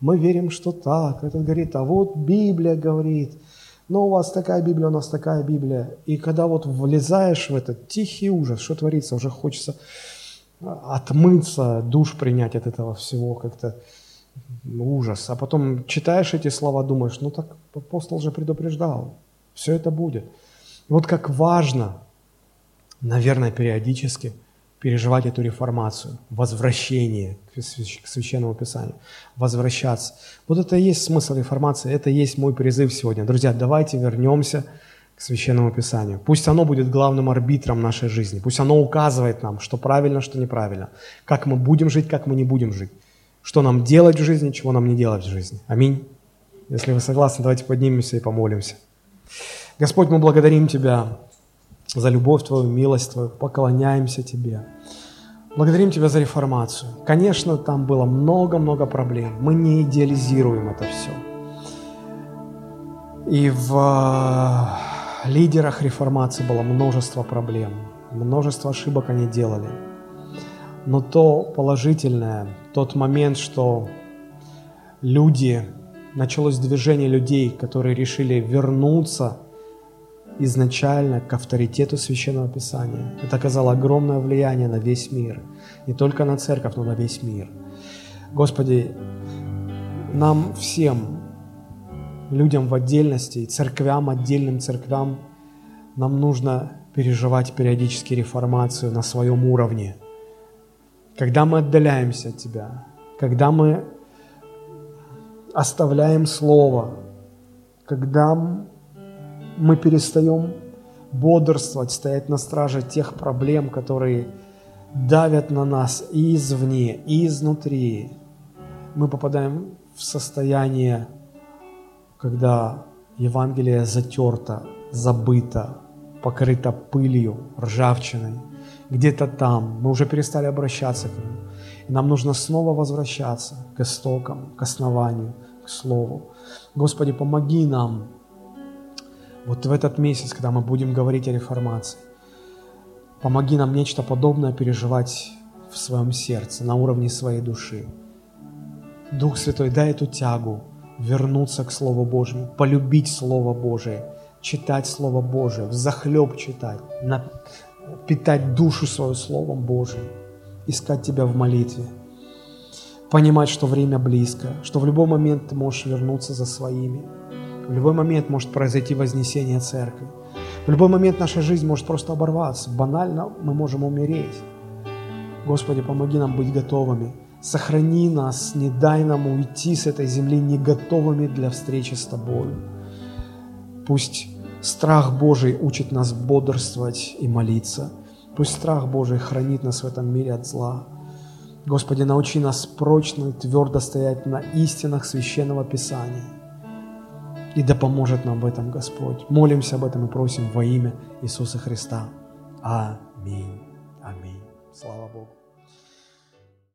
[SPEAKER 1] Мы верим, что так. Этот говорит, а вот Библия говорит – но у вас такая Библия, у нас такая Библия. И когда вот влезаешь в этот тихий ужас, что творится, уже хочется отмыться, душ принять от этого всего как-то ужас. А потом читаешь эти слова, думаешь, ну так апостол же предупреждал, все это будет. Вот как важно, наверное, периодически переживать эту реформацию, возвращение к Священному Писанию, возвращаться. Вот это и есть смысл реформации, это и есть мой призыв сегодня. Друзья, давайте вернемся к Священному Писанию. Пусть оно будет главным арбитром нашей жизни. Пусть оно указывает нам, что правильно, что неправильно. Как мы будем жить, как мы не будем жить. Что нам делать в жизни, чего нам не делать в жизни. Аминь. Если вы согласны, давайте поднимемся и помолимся. Господь, мы благодарим Тебя за любовь Твою, милость Твою, поклоняемся Тебе. Благодарим Тебя за реформацию. Конечно, там было много-много проблем. Мы не идеализируем это все. И в лидерах реформации было множество проблем, множество ошибок они делали. Но то положительное, тот момент, что люди, началось движение людей, которые решили вернуться изначально к авторитету Священного Писания. Это оказало огромное влияние на весь мир. Не только на церковь, но на весь мир. Господи, нам всем людям в отдельности, церквям, отдельным церквям, нам нужно переживать периодически реформацию на своем уровне. Когда мы отдаляемся от Тебя, когда мы оставляем Слово, когда мы перестаем бодрствовать, стоять на страже тех проблем, которые давят на нас и извне, и изнутри, мы попадаем в состояние когда Евангелие затерто, забыто, покрыто пылью, ржавчиной, где-то там, мы уже перестали обращаться к нему. И нам нужно снова возвращаться к истокам, к основанию, к Слову. Господи, помоги нам вот в этот месяц, когда мы будем говорить о реформации, помоги нам нечто подобное переживать в своем сердце, на уровне своей души. Дух Святой, дай эту тягу, вернуться к Слову Божьему, полюбить Слово Божие, читать Слово Божие, взахлеб читать, питать душу свою Словом Божьим, искать Тебя в молитве, понимать, что время близко, что в любой момент ты можешь вернуться за своими, в любой момент может произойти вознесение церкви, в любой момент наша жизнь может просто оборваться, банально мы можем умереть. Господи, помоги нам быть готовыми – Сохрани нас, не дай нам уйти с этой земли не готовыми для встречи с Тобой. Пусть страх Божий учит нас бодрствовать и молиться. Пусть страх Божий хранит нас в этом мире от зла. Господи, научи нас прочно и твердо стоять на истинах Священного Писания. И да поможет нам в этом Господь. Молимся об этом и просим во имя Иисуса Христа. Аминь. Аминь. Слава Богу.